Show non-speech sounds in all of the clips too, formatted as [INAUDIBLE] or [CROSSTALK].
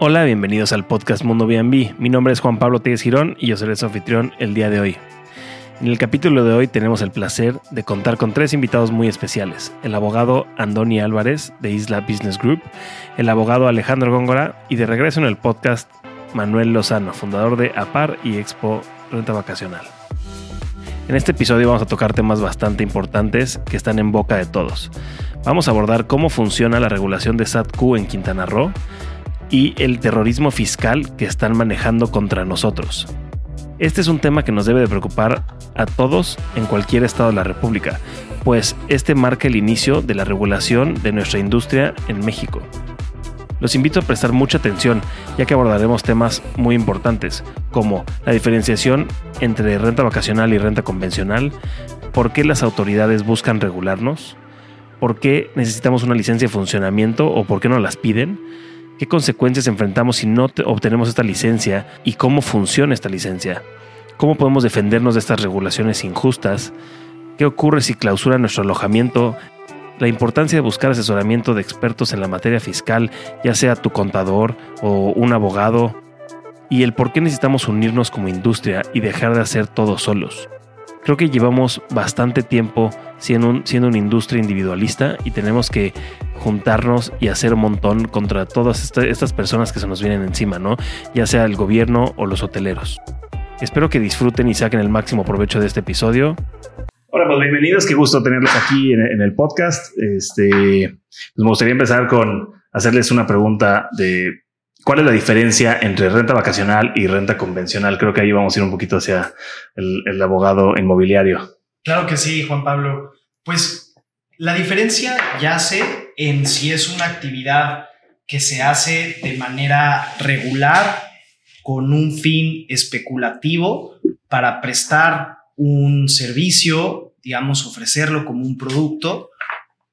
Hola, bienvenidos al podcast Mundo B&B. Mi nombre es Juan Pablo Tíez Girón y yo seré su anfitrión el día de hoy. En el capítulo de hoy tenemos el placer de contar con tres invitados muy especiales. El abogado Andoni Álvarez de Isla Business Group, el abogado Alejandro Góngora y de regreso en el podcast Manuel Lozano, fundador de APAR y Expo Renta Vacacional. En este episodio vamos a tocar temas bastante importantes que están en boca de todos. Vamos a abordar cómo funciona la regulación de SATQ en Quintana Roo, y el terrorismo fiscal que están manejando contra nosotros. Este es un tema que nos debe de preocupar a todos en cualquier estado de la República, pues este marca el inicio de la regulación de nuestra industria en México. Los invito a prestar mucha atención, ya que abordaremos temas muy importantes, como la diferenciación entre renta vacacional y renta convencional, por qué las autoridades buscan regularnos, por qué necesitamos una licencia de funcionamiento o por qué no las piden, ¿Qué consecuencias enfrentamos si no obtenemos esta licencia y cómo funciona esta licencia? ¿Cómo podemos defendernos de estas regulaciones injustas? ¿Qué ocurre si clausura nuestro alojamiento? La importancia de buscar asesoramiento de expertos en la materia fiscal, ya sea tu contador o un abogado, y el por qué necesitamos unirnos como industria y dejar de hacer todo solos. Creo que llevamos bastante tiempo siendo, siendo una industria individualista y tenemos que juntarnos y hacer un montón contra todas estas personas que se nos vienen encima, ¿no? Ya sea el gobierno o los hoteleros. Espero que disfruten y saquen el máximo provecho de este episodio. Hola, pues bienvenidos, qué gusto tenerlos aquí en, el podcast. Este, pues me gustaría empezar con hacerles una pregunta de cuál es la diferencia entre renta vacacional y renta convencional. Creo que ahí vamos a ir un poquito hacia el, abogado inmobiliario. Claro que sí, Juan Pablo. Pues la diferencia yace en si es una actividad que se hace de manera regular con un fin especulativo para prestar un servicio, digamos, ofrecerlo como un producto,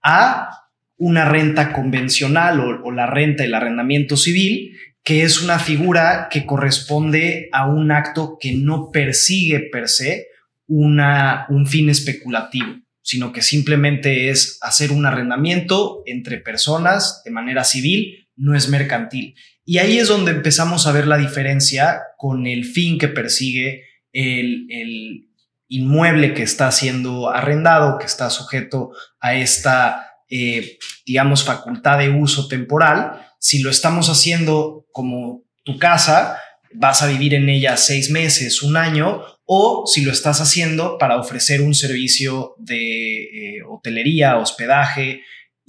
a una renta convencional o, la renta, el arrendamiento civil, que es una figura que corresponde a un acto que no persigue per se una, un fin especulativo sino que simplemente es hacer un arrendamiento entre personas de manera civil, no es mercantil. Y ahí es donde empezamos a ver la diferencia con el fin que persigue el, inmueble que está siendo arrendado, que está sujeto a esta, eh, digamos, facultad de uso temporal. Si lo estamos haciendo como tu casa, vas a vivir en ella seis meses, un año, o si lo estás haciendo para ofrecer un servicio de eh, hotelería, hospedaje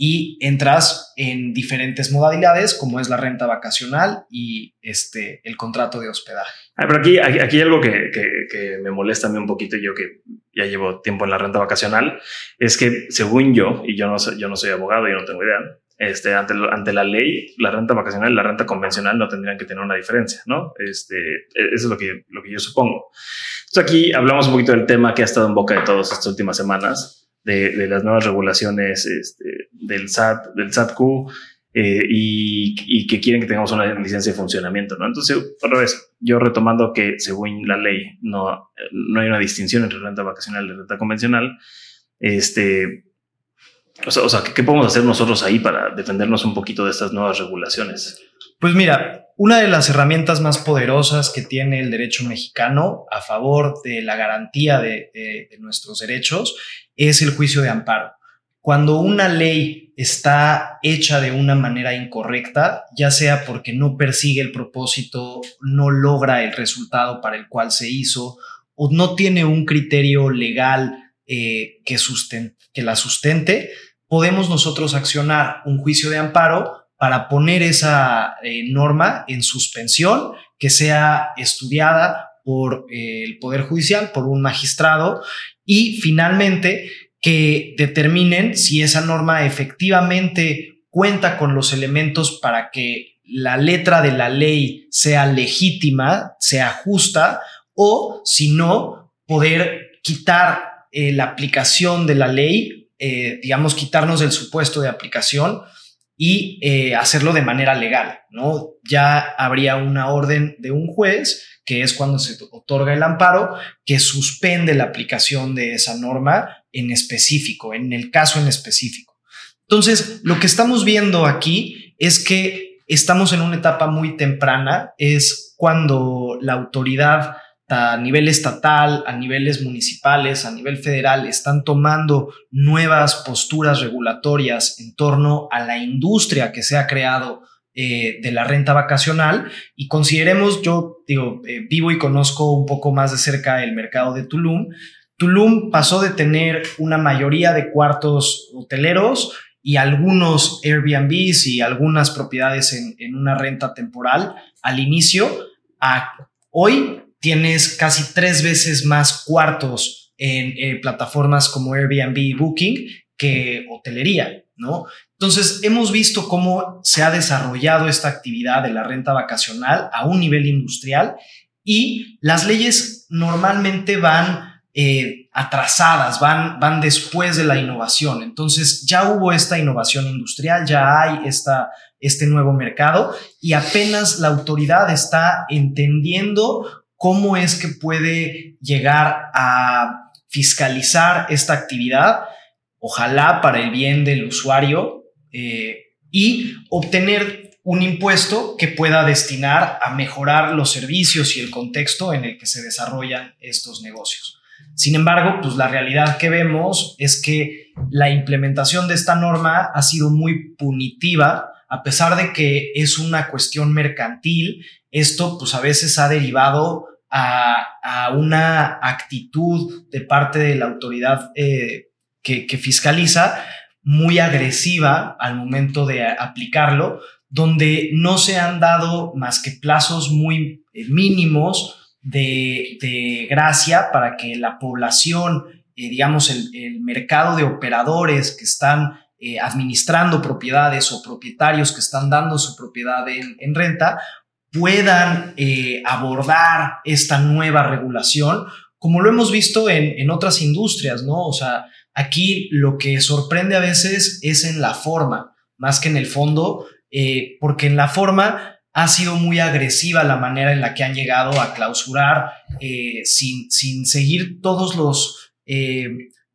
y entras en diferentes modalidades como es la renta vacacional y este, el contrato de hospedaje. Ah, pero aquí, aquí, hay algo que, me molesta a mí un poquito, yo que ya llevo tiempo en la renta vacacional, es que según yo, y yo no, soy, yo no soy abogado, yo no tengo idea, este, ante, ante la ley, la renta vacacional y la renta convencional no tendrían que tener una diferencia, ¿no? Este, e, eso es lo que, lo que yo supongo. Entonces aquí hablamos un poquito del tema que ha estado en boca de todos estas últimas semanas, de, las nuevas regulaciones este, del SAT, del SATQ, eh, y, que quieren que tengamos una licencia de funcionamiento, ¿no? Entonces, otra vez, yo retomando que según la ley no, no hay una distinción entre renta vacacional y renta convencional, este, o sea, o sea ¿qué podemos hacer nosotros ahí para defendernos un poquito de estas nuevas regulaciones? Pues mira, una de las herramientas más poderosas que tiene el derecho mexicano a favor de la garantía de, nuestros derechos es el juicio de amparo. Cuando una ley está hecha de una manera incorrecta, ya sea porque no persigue el propósito, no logra el resultado para el cual se hizo, o no tiene un criterio legal eh, que, que la sustente, podemos nosotros accionar un juicio de amparo para poner esa eh, norma en suspensión, que sea estudiada por eh, el Poder Judicial, por un magistrado, y finalmente que determinen si esa norma efectivamente cuenta con los elementos para que la letra de la ley sea legítima, sea justa, o si no, poder quitar eh, la aplicación de la ley, digamos, quitarnos del supuesto de aplicación y eh, hacerlo de manera legal, ¿no? Ya habría una orden de un juez, que es cuando se otorga el amparo, que suspende la aplicación de esa norma en específico, en el caso en específico. Entonces, lo que estamos viendo aquí es que estamos en una etapa muy temprana, es cuando la autoridad a nivel estatal, a niveles municipales, a nivel federal, están tomando nuevas posturas regulatorias en torno a la industria que se ha creado eh, de la renta vacacional y consideremos, yo digo, eh, vivo y conozco un poco más de cerca el mercado de Tulum. Tulum pasó de tener una mayoría de cuartos hoteleros y algunos Airbnbs y algunas propiedades en, en una renta temporal al inicio a hoy tienes casi tres veces más cuartos en eh, plataformas como Airbnb y Booking que hotelería, ¿no? Entonces, hemos visto cómo se ha desarrollado esta actividad de la renta vacacional a un nivel industrial y las leyes normalmente van eh, atrasadas, van, van después de la innovación. Entonces, ya hubo esta innovación industrial, ya hay esta, este nuevo mercado y apenas la autoridad está entendiendo cómo es que puede llegar a fiscalizar esta actividad, ojalá para el bien del usuario, eh, y obtener un impuesto que pueda destinar a mejorar los servicios y el contexto en el que se desarrollan estos negocios. Sin embargo, pues la realidad que vemos es que la implementación de esta norma ha sido muy punitiva, a pesar de que es una cuestión mercantil, esto pues a veces ha derivado a, una actitud de parte de la autoridad eh, que, fiscaliza muy agresiva al momento de aplicarlo, donde no se han dado más que plazos muy eh, mínimos de, gracia para que la población, eh, digamos, el, mercado de operadores que están administrando propiedades o propietarios que están dando su propiedad en renta, puedan eh, abordar esta nueva regulación, como lo hemos visto en, otras industrias, ¿no? O sea, aquí lo que sorprende a veces es en la forma, más que en el fondo, eh, porque en la forma ha sido muy agresiva la manera en la que han llegado a clausurar eh, sin, sin, seguir todos los,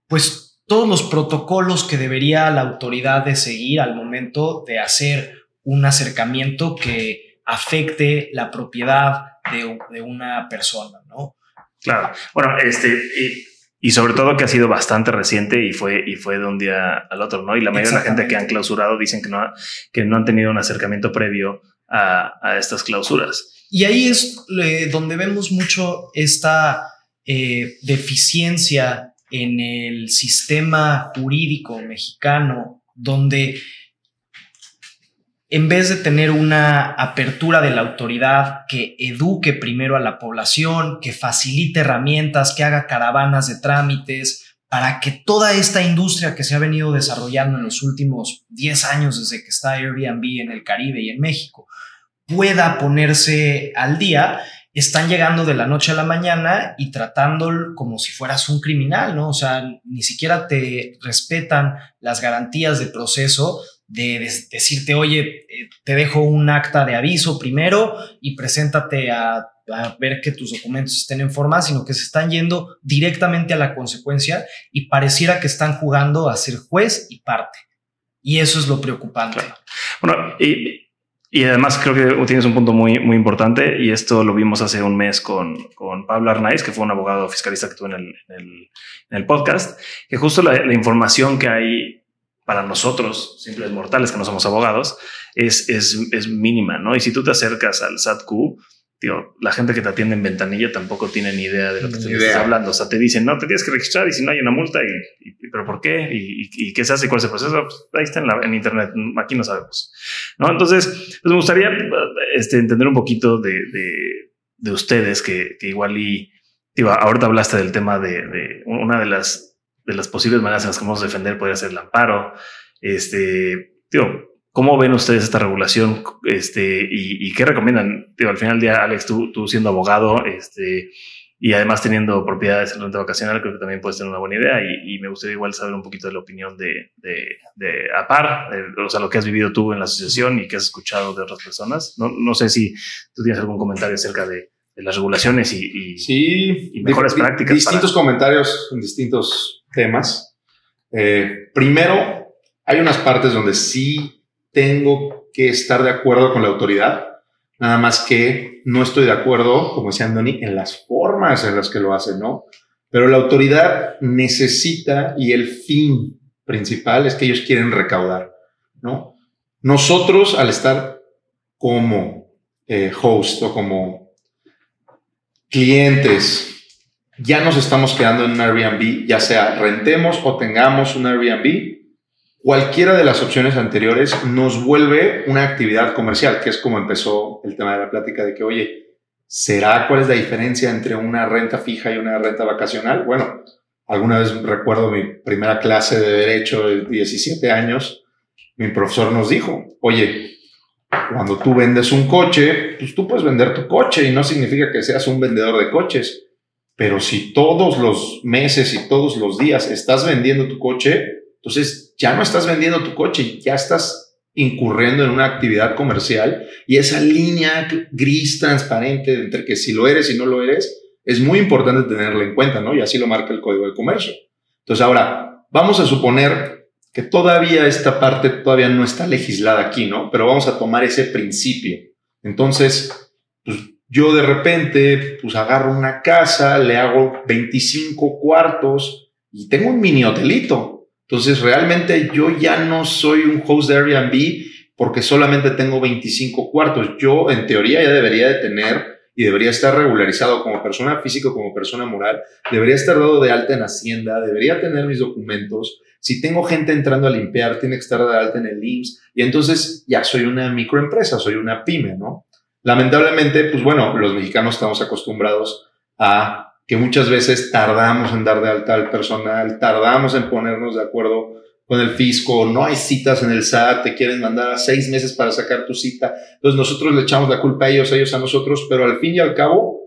pues, todos los protocolos que debería la autoridad de seguir al momento de hacer un acercamiento que afecte la propiedad de, una persona, ¿no? Claro. Bueno, este, y, sobre todo que ha sido bastante reciente y fue, y fue de un día al otro, ¿no? Y la mayoría de la gente que han clausurado dicen que no, que no han tenido un acercamiento previo a, estas clausuras. Y ahí es eh, donde vemos mucho esta eh, deficiencia en el sistema jurídico mexicano, donde en vez de tener una apertura de la autoridad que eduque primero a la población, que facilite herramientas, que haga caravanas de trámites, para que toda esta industria que se ha venido desarrollando en los últimos 10 años desde que está Airbnb en el Caribe y en México pueda ponerse al día, están llegando de la noche a la mañana y tratándolo como si fueras un criminal, ¿no? O sea, ni siquiera te respetan las garantías de proceso de, decirte, oye, eh, te dejo un acta de aviso primero y preséntate a, ver que tus documentos estén en forma, sino que se están yendo directamente a la consecuencia y pareciera que están jugando a ser juez y parte. Y eso es lo preocupante. Bueno, y, y, además creo que tienes un punto muy, muy importante y esto lo vimos hace un mes con, con Pablo Arnaiz, que fue un abogado fiscalista que tuve en el, el, podcast, que justo la información que hay para nosotros, simples mortales que no somos abogados, es, es, es mínima, ¿no? Y si tú te acercas al SATQ, tío, la gente que te atiende en ventanilla tampoco tiene ni idea de lo que te estás hablando. O sea, te dicen, no, te tienes que registrar y si no hay una multa, y, pero ¿por qué? ¿Y, y, qué se hace? ¿Cuál es el proceso? Pues, ahí está en, la, en, internet, aquí no sabemos. ¿No? Entonces, pues me gustaría este, entender un poquito de, de, de ustedes que, que, igual y, tío, ahorita hablaste del tema de, de una de las de las posibles maneras en las que vamos a defender podría ser el amparo. Este, digo, ¿cómo ven ustedes esta regulación? Este, y, qué recomiendan? Digo, al final del día, Alex, tú, tú siendo abogado, este, y además teniendo propiedades en renta vacacional, creo que también puede ser una buena idea. Y, me gustaría igual saber un poquito de la opinión de, de, APAR, o sea, lo que has vivido tú en la asociación y que has escuchado de otras personas. No, no sé si tú tienes algún comentario acerca de, las regulaciones y, sí, mejores prácticas. Distintos comentarios en distintos temas. Eh, primero, hay unas partes donde sí tengo que estar de acuerdo con la autoridad, nada más que no estoy de acuerdo, como decía Andoni, en las formas en las que lo hacen, ¿no? Pero la autoridad necesita y el fin principal es que ellos quieren recaudar, ¿no? Nosotros, al estar como eh, host o como clientes, ya nos estamos quedando en un Airbnb, ya sea rentemos o tengamos un Airbnb, cualquiera de las opciones anteriores nos vuelve una actividad comercial, que es como empezó el tema de la plática de que, oye, ¿será cuál es la diferencia entre una renta fija y una renta vacacional? Bueno, alguna vez recuerdo mi primera clase de derecho de 17 años, mi profesor nos dijo, oye, cuando tú vendes un coche, pues tú puedes vender tu coche y no significa que seas un vendedor de coches. Pero si todos los meses y todos los días estás vendiendo tu coche, entonces ya no estás vendiendo tu coche, ya estás incurriendo en una actividad comercial y esa línea gris transparente entre que si lo eres y no lo eres es muy importante tenerla en cuenta, ¿no? Y así lo marca el Código de Comercio. Entonces ahora, vamos a suponer que todavía esta parte todavía no está legislada aquí, ¿no? Pero vamos a tomar ese principio. Entonces, pues yo de repente, pues agarro una casa, le hago 25 cuartos y tengo un mini hotelito. Entonces, realmente yo ya no soy un host de Airbnb porque solamente tengo 25 cuartos. Yo, en teoría, ya debería de tener y debería estar regularizado como persona física, como persona moral, debería estar dado de alta en Hacienda, debería tener mis documentos. Si tengo gente entrando a limpiar, tiene que estar de alta en el IMSS y entonces ya soy una microempresa, soy una pyme, ¿no? Lamentablemente, pues bueno, los mexicanos estamos acostumbrados a que muchas veces tardamos en dar de alta al personal, tardamos en ponernos de acuerdo con el fisco, no hay citas en el SAT, te quieren mandar a seis meses para sacar tu cita. Entonces nosotros le echamos la culpa a ellos, ellos a nosotros, pero al fin y al cabo,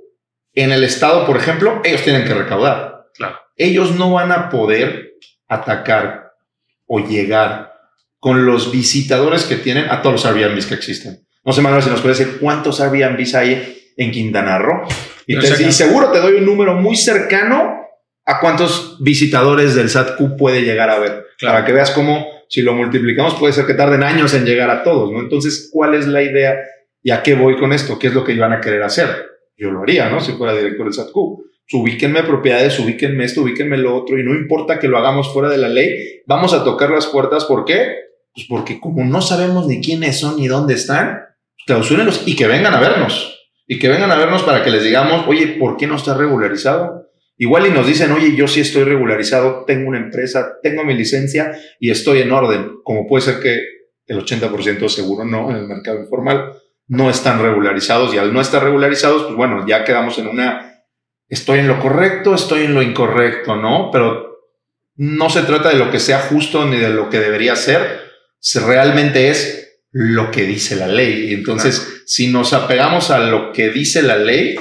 en el Estado, por ejemplo, ellos tienen que recaudar. Claro. Ellos no van a poder atacar o llegar con los visitadores que tienen a todos los Airbnbs que existen. No sé, Manuel, si nos puede decir cuántos Airbnbs hay en Quintana Roo. Y, te, y seguro te doy un número muy cercano a cuántos visitadores del SATQ puede llegar a ver. Para que veas cómo, si lo multiplicamos, puede ser que tarden años en llegar a todos, ¿no? Entonces, ¿cuál es la idea y a qué voy con esto? ¿Qué es lo que iban a querer hacer? Yo lo haría, ¿no? Si fuera director del SATQ. Ubíquenme propiedades, ubíquenme esto, ubíquenme lo otro, y no importa que lo hagamos fuera de la ley, vamos a tocar las puertas. ¿Por qué? Pues porque como no sabemos ni quiénes son ni dónde están, clausúrenlos y que vengan a vernos. Y que vengan a vernos para que les digamos, oye, ¿por qué no está regularizado? Igual y nos dicen, oye, yo sí estoy regularizado, tengo una empresa, tengo mi licencia y estoy en orden, como puede ser que el 80% seguro no en el mercado informal no están regularizados y al no estar regularizados, pues bueno, ya quedamos en una, estoy en lo correcto, estoy en lo incorrecto, ¿no? Pero no se trata de lo que sea justo ni de lo que debería ser, realmente es lo que dice la ley. Entonces, si nos apegamos a lo que dice la ley,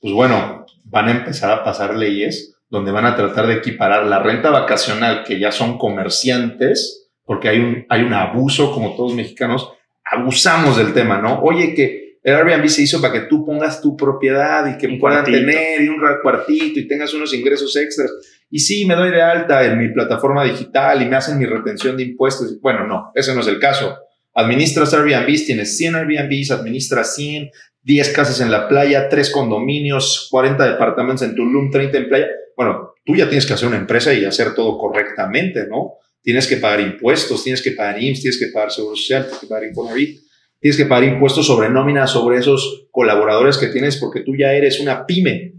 pues bueno, van a empezar a pasar leyes donde van a tratar de equiparar la renta vacacional, que ya son comerciantes, porque hay un, hay un abuso, como todos mexicanos, abusamos del tema, ¿no? Oye, que el Airbnb se hizo para que tú pongas tu propiedad y que puedan tener y un cuartito y tengas unos ingresos extras. Y sí, me doy de alta en mi plataforma digital y me hacen mi retención de impuestos. Bueno, no, ese no es el caso. Administras Airbnb, tienes 100 Airbnbs, administras 100, 10 casas en la playa, 3 condominios, 40 departamentos en Tulum, 30 en playa. Bueno, tú ya tienes que hacer una empresa y hacer todo correctamente, ¿no? Tienes que pagar impuestos, tienes que pagar IMSS, tienes que pagar Seguro Social, tienes que pagar Infonavit, tienes que pagar impuestos sobre nómina, sobre esos colaboradores que tienes porque tú ya eres una pyme.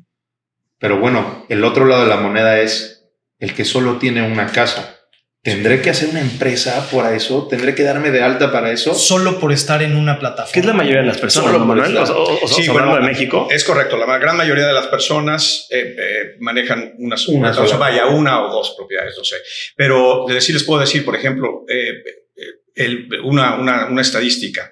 Pero bueno, el otro lado de la moneda es el que solo tiene una casa ¿Tendré que hacer una empresa por eso? ¿Tendré que darme de alta para eso? Solo por estar en una plataforma. ¿Qué es la mayoría de las personas, ¿no, Manuel? O, sí, bueno, de México. Es correcto. La gran mayoría de las personas eh, eh, manejan unas, una, o sea, vaya, una o dos propiedades, no sé. Pero de decir, les puedo decir, por ejemplo, eh, una, una, una, estadística.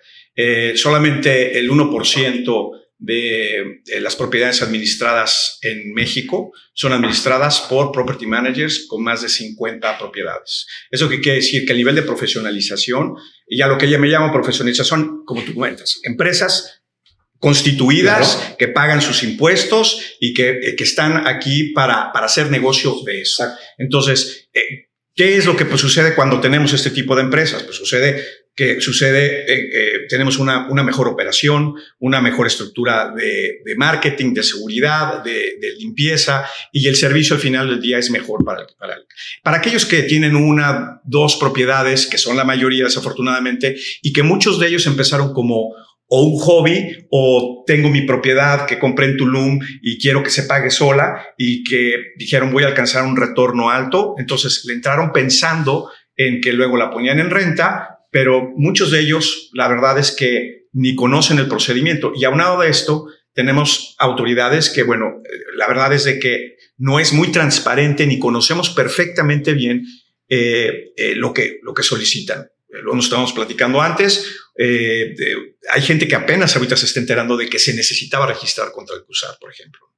solamente el 1% de las propiedades administradas en México son administradas por property managers con más de 50 propiedades. Eso que quiere decir que el nivel de profesionalización, y a lo que yo me llamo profesionalización, como tú cuentas, empresas constituidas que pagan sus impuestos y que, que están aquí para, para hacer negocios de eso. Entonces, eh, ¿qué es lo que pues, sucede cuando tenemos este tipo de empresas? Pues sucede que sucede, eh, eh, tenemos una, una, mejor operación, una mejor estructura de, de marketing, de seguridad, de, de, limpieza y el servicio al final del día es mejor para, para, para aquellos que tienen una, dos propiedades, que son la mayoría desafortunadamente, y que muchos de ellos empezaron como o un hobby o tengo mi propiedad que compré en Tulum y quiero que se pague sola y que dijeron voy a alcanzar un retorno alto. Entonces le entraron pensando en que luego la ponían en renta, pero muchos de ellos la verdad es que ni conocen el procedimiento. Y aunado de esto, tenemos autoridades que, bueno, la verdad es de que no es muy transparente ni conocemos perfectamente bien eh, eh, lo, que, lo que solicitan. Lo estamos platicando antes, eh, hay gente que apenas ahorita se está enterando de que se necesitaba registrar contra el CUSAR, por ejemplo.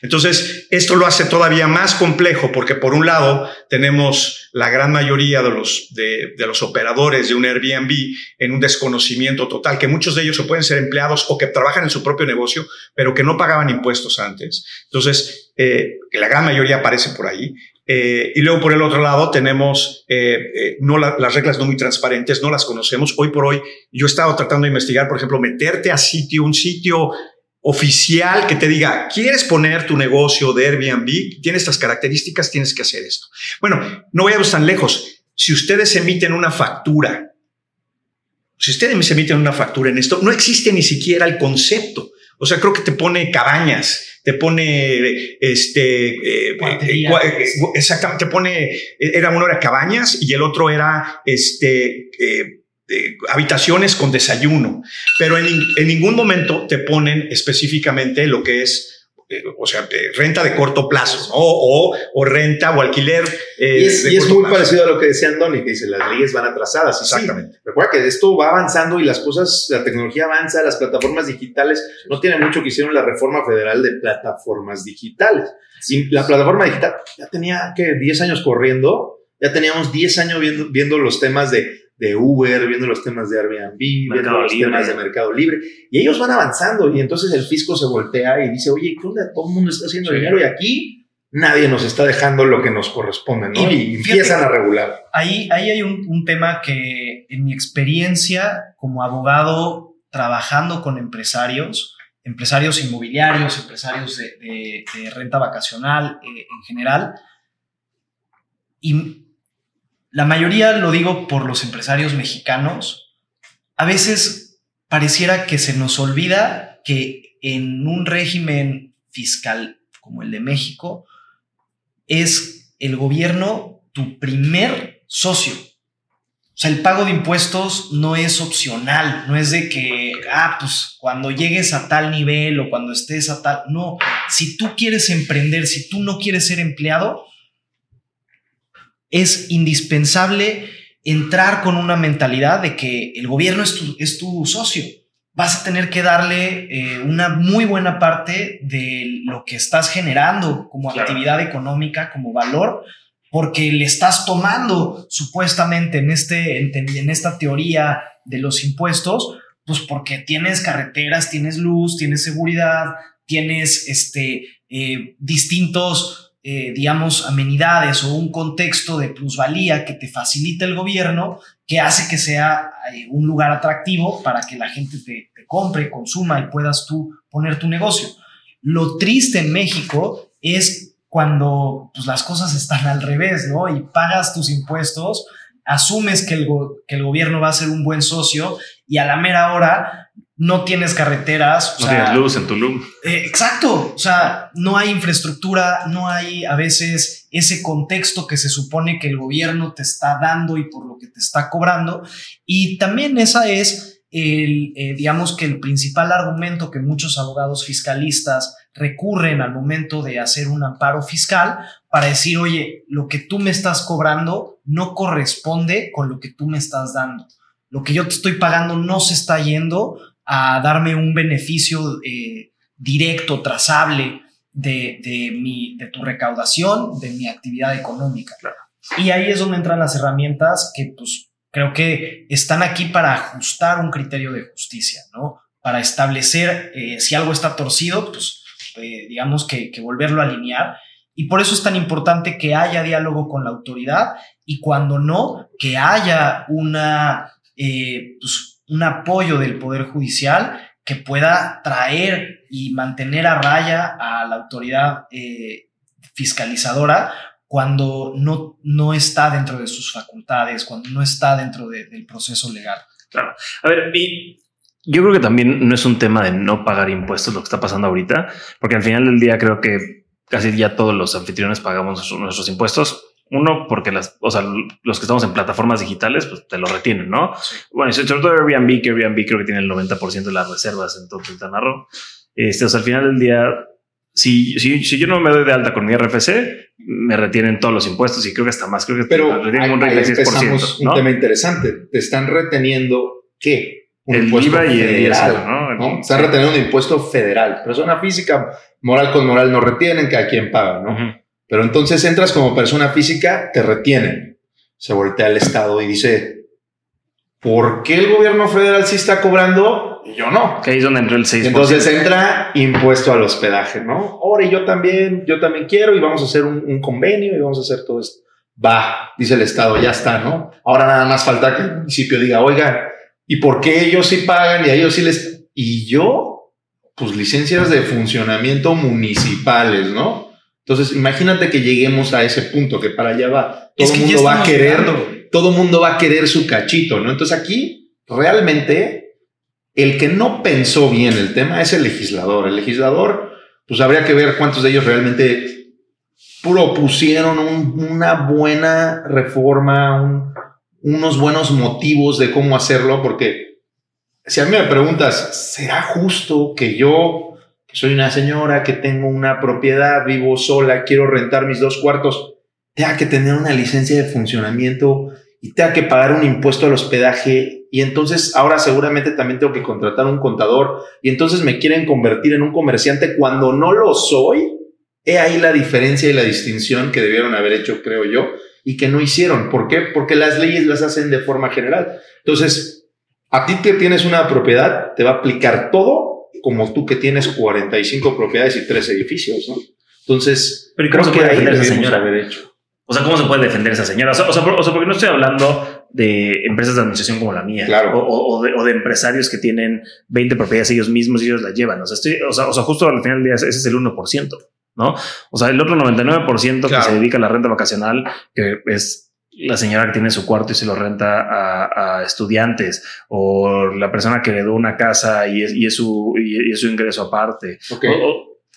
Entonces, esto lo hace todavía más complejo porque por un lado tenemos la gran mayoría de los, de, los operadores de un Airbnb en un desconocimiento total, que muchos de ellos o pueden ser empleados o que trabajan en su propio negocio, pero que no pagaban impuestos antes. Entonces, eh, la gran mayoría aparece por ahí. Eh, y luego por el otro lado tenemos eh, eh, no la, las reglas no muy transparentes, no las conocemos. Hoy por hoy yo he estado tratando de investigar, por ejemplo, meterte a sitio, un sitio oficial que te diga, ¿quieres poner tu negocio de Airbnb? Tiene estas características, tienes que hacer esto. Bueno, no vayamos tan lejos. Si ustedes emiten una factura, si ustedes emiten una factura en esto, no existe ni siquiera el concepto. O sea, creo que te pone cabañas, te pone, este, eh, eh, exactamente, te pone, era uno era cabañas y el otro era, este, eh, habitaciones con desayuno, pero en, en, ningún momento te ponen específicamente lo que es eh, o sea, renta de corto plazo, o, o, renta o alquiler. Eh, y es, y es muy parecido a lo que decía Andoni, que dice, las leyes van atrasadas. Exactamente. recuerda que esto va avanzando y las cosas, la tecnología avanza, las plataformas digitales, no tiene mucho que hicieron la reforma federal de plataformas digitales. Y la plataforma digital ya tenía, que 10 años corriendo, ya teníamos 10 años viendo, viendo los temas de de Uber, viendo los temas de Airbnb, viendo los temas de Mercado Libre, y ellos van avanzando y entonces el fisco se voltea y dice, oye, ¿qué onda? Todo el mundo está haciendo dinero y aquí nadie nos está dejando lo que nos corresponde, ¿no? Y, empiezan a regular. Ahí, ahí hay un, un, tema que en mi experiencia como abogado trabajando con empresarios, empresarios inmobiliarios, empresarios de, de, de renta vacacional eh, en general, y la mayoría, lo digo por los empresarios mexicanos, a veces pareciera que se nos olvida que en un régimen fiscal como el de México, es el gobierno tu primer socio. O sea, el pago de impuestos no es opcional, no es de que, ah, pues cuando llegues a tal nivel o cuando estés a tal, no, si tú quieres emprender, si tú no quieres ser empleado, es indispensable entrar con una mentalidad de que el gobierno es tu, es tu socio. Vas a tener que darle eh, una muy buena parte de lo que estás generando como actividad económica, como valor, porque le estás tomando supuestamente en, este, en, esta teoría de los impuestos, pues porque tienes carreteras, tienes luz, tienes seguridad, tienes este, eh, distintos eh, digamos, amenidades o un contexto de plusvalía que te facilita el gobierno, que hace que sea eh, un lugar atractivo para que la gente te, te, compre, consuma y puedas tú poner tu negocio. Lo triste en México es cuando pues, las cosas están al revés, ¿no? Y pagas tus impuestos, asumes que el, que el gobierno va a ser un buen socio y a la mera hora no tienes carreteras. no tienes luz en Tulum. Eh, exacto. O sea, no hay infraestructura, no hay a veces ese contexto que se supone que el gobierno te está dando y por lo que te está cobrando. Y también esa es el, eh, digamos que el principal argumento que muchos abogados fiscalistas recurren al momento de hacer un amparo fiscal para decir, oye, lo que tú me estás cobrando no corresponde con lo que tú me estás dando. Lo que yo te estoy pagando no se está yendo a darme un beneficio eh, directo, trazable de, de, mi, de tu recaudación, de mi actividad económica. Y ahí es donde entran las herramientas que pues creo que están aquí para ajustar un criterio de justicia, ¿no? Para establecer eh, si algo está torcido, pues eh, digamos que, que volverlo a alinear. Y por eso es tan importante que haya diálogo con la autoridad y cuando no, que haya una eh, pues, un apoyo del Poder Judicial que pueda traer y mantener a raya a la autoridad eh, fiscalizadora cuando no, no está dentro de sus facultades, cuando no está dentro del proceso legal. Claro. A ver, y yo creo que también no es un tema de no pagar impuestos lo que está pasando ahorita, porque al final del día creo que casi ya todos los anfitriones pagamos nuestros impuestos. Uno, porque las, o sea, los que estamos en plataformas digitales, pues te lo retienen, ¿no? Bueno, sobre todo Airbnb, que Airbnb creo que tiene el 90% de las reservas en todo Quintana Roo. Este, o sea, al final del día, si, si, si, yo no me doy de alta con mi RFC, me retienen todos los impuestos y creo que hasta más. Creo que Pero retienen un, ahí empezamos un tema interesante. Te están reteniendo qué? un el impuesto IVA y el federal, ISR, ¿no? ¿no? Están reteniendo un impuesto federal. Persona física, moral con moral no retienen, cada quien paga, ¿no? Ujú. Pero entonces entras como persona física, te retienen. Se voltea el Estado y dice, ¿por qué el gobierno federal sí está cobrando y yo no? Que ahí es donde entró el 6%. Y entonces entra impuesto al hospedaje, ¿no? Ahora y yo también, yo también quiero y vamos a hacer un, un convenio y vamos a hacer todo esto. Va, dice el Estado, ya está, ¿no? Ahora nada más falta que el municipio diga, oiga, ¿y por qué ellos sí pagan y a ellos sí les... Y yo, pues licencias de funcionamiento municipales, ¿no? Entonces, imagínate que lleguemos a ese punto, que para allá va. Todo el mundo va a querer, llegando. todo mundo va a querer su cachito, ¿no? Entonces aquí, realmente, el que no pensó bien el tema es el legislador. El legislador, pues habría que ver cuántos de ellos realmente propusieron un- una buena reforma, un- unos buenos motivos de cómo hacerlo, porque si a mí me preguntas, ¿será justo que yo, soy una señora, que tengo una propiedad, vivo sola, quiero rentar mis dos cuartos, tenga que tener una licencia de funcionamiento y tenga que pagar un impuesto al hospedaje y entonces ahora seguramente también tengo que contratar un contador y entonces me quieren convertir en un comerciante cuando no lo soy? He ahí la diferencia y la distinción que debieron haber hecho, creo yo, y que no hicieron. ¿Por qué? Porque las leyes las hacen de forma general. Entonces, a ti que tienes una propiedad, te va a aplicar todo como tú que tienes 45 propiedades y 3 edificios, ¿no? Entonces, Pero ¿y cómo creo se que puede ahí defender esa señora? haber hecho. O sea, ¿cómo se puede defender esa señora? O sea, o sea, por- o sea, porque no estoy hablando de empresas de administración como la mía. Claro. O, de, o de empresarios que tienen 20 propiedades ellos mismos y ellos las llevan. O sea, estoy, o, sea, o sea, justo al final del día ese es el 1%, ¿no? O sea, el otro 99% Claro. que se dedica a la renta vacacional, que es la señora que tiene su cuarto y se lo renta a, a estudiantes, o la persona que heredó una casa y es, y es, su, y es su ingreso aparte. Ok. O,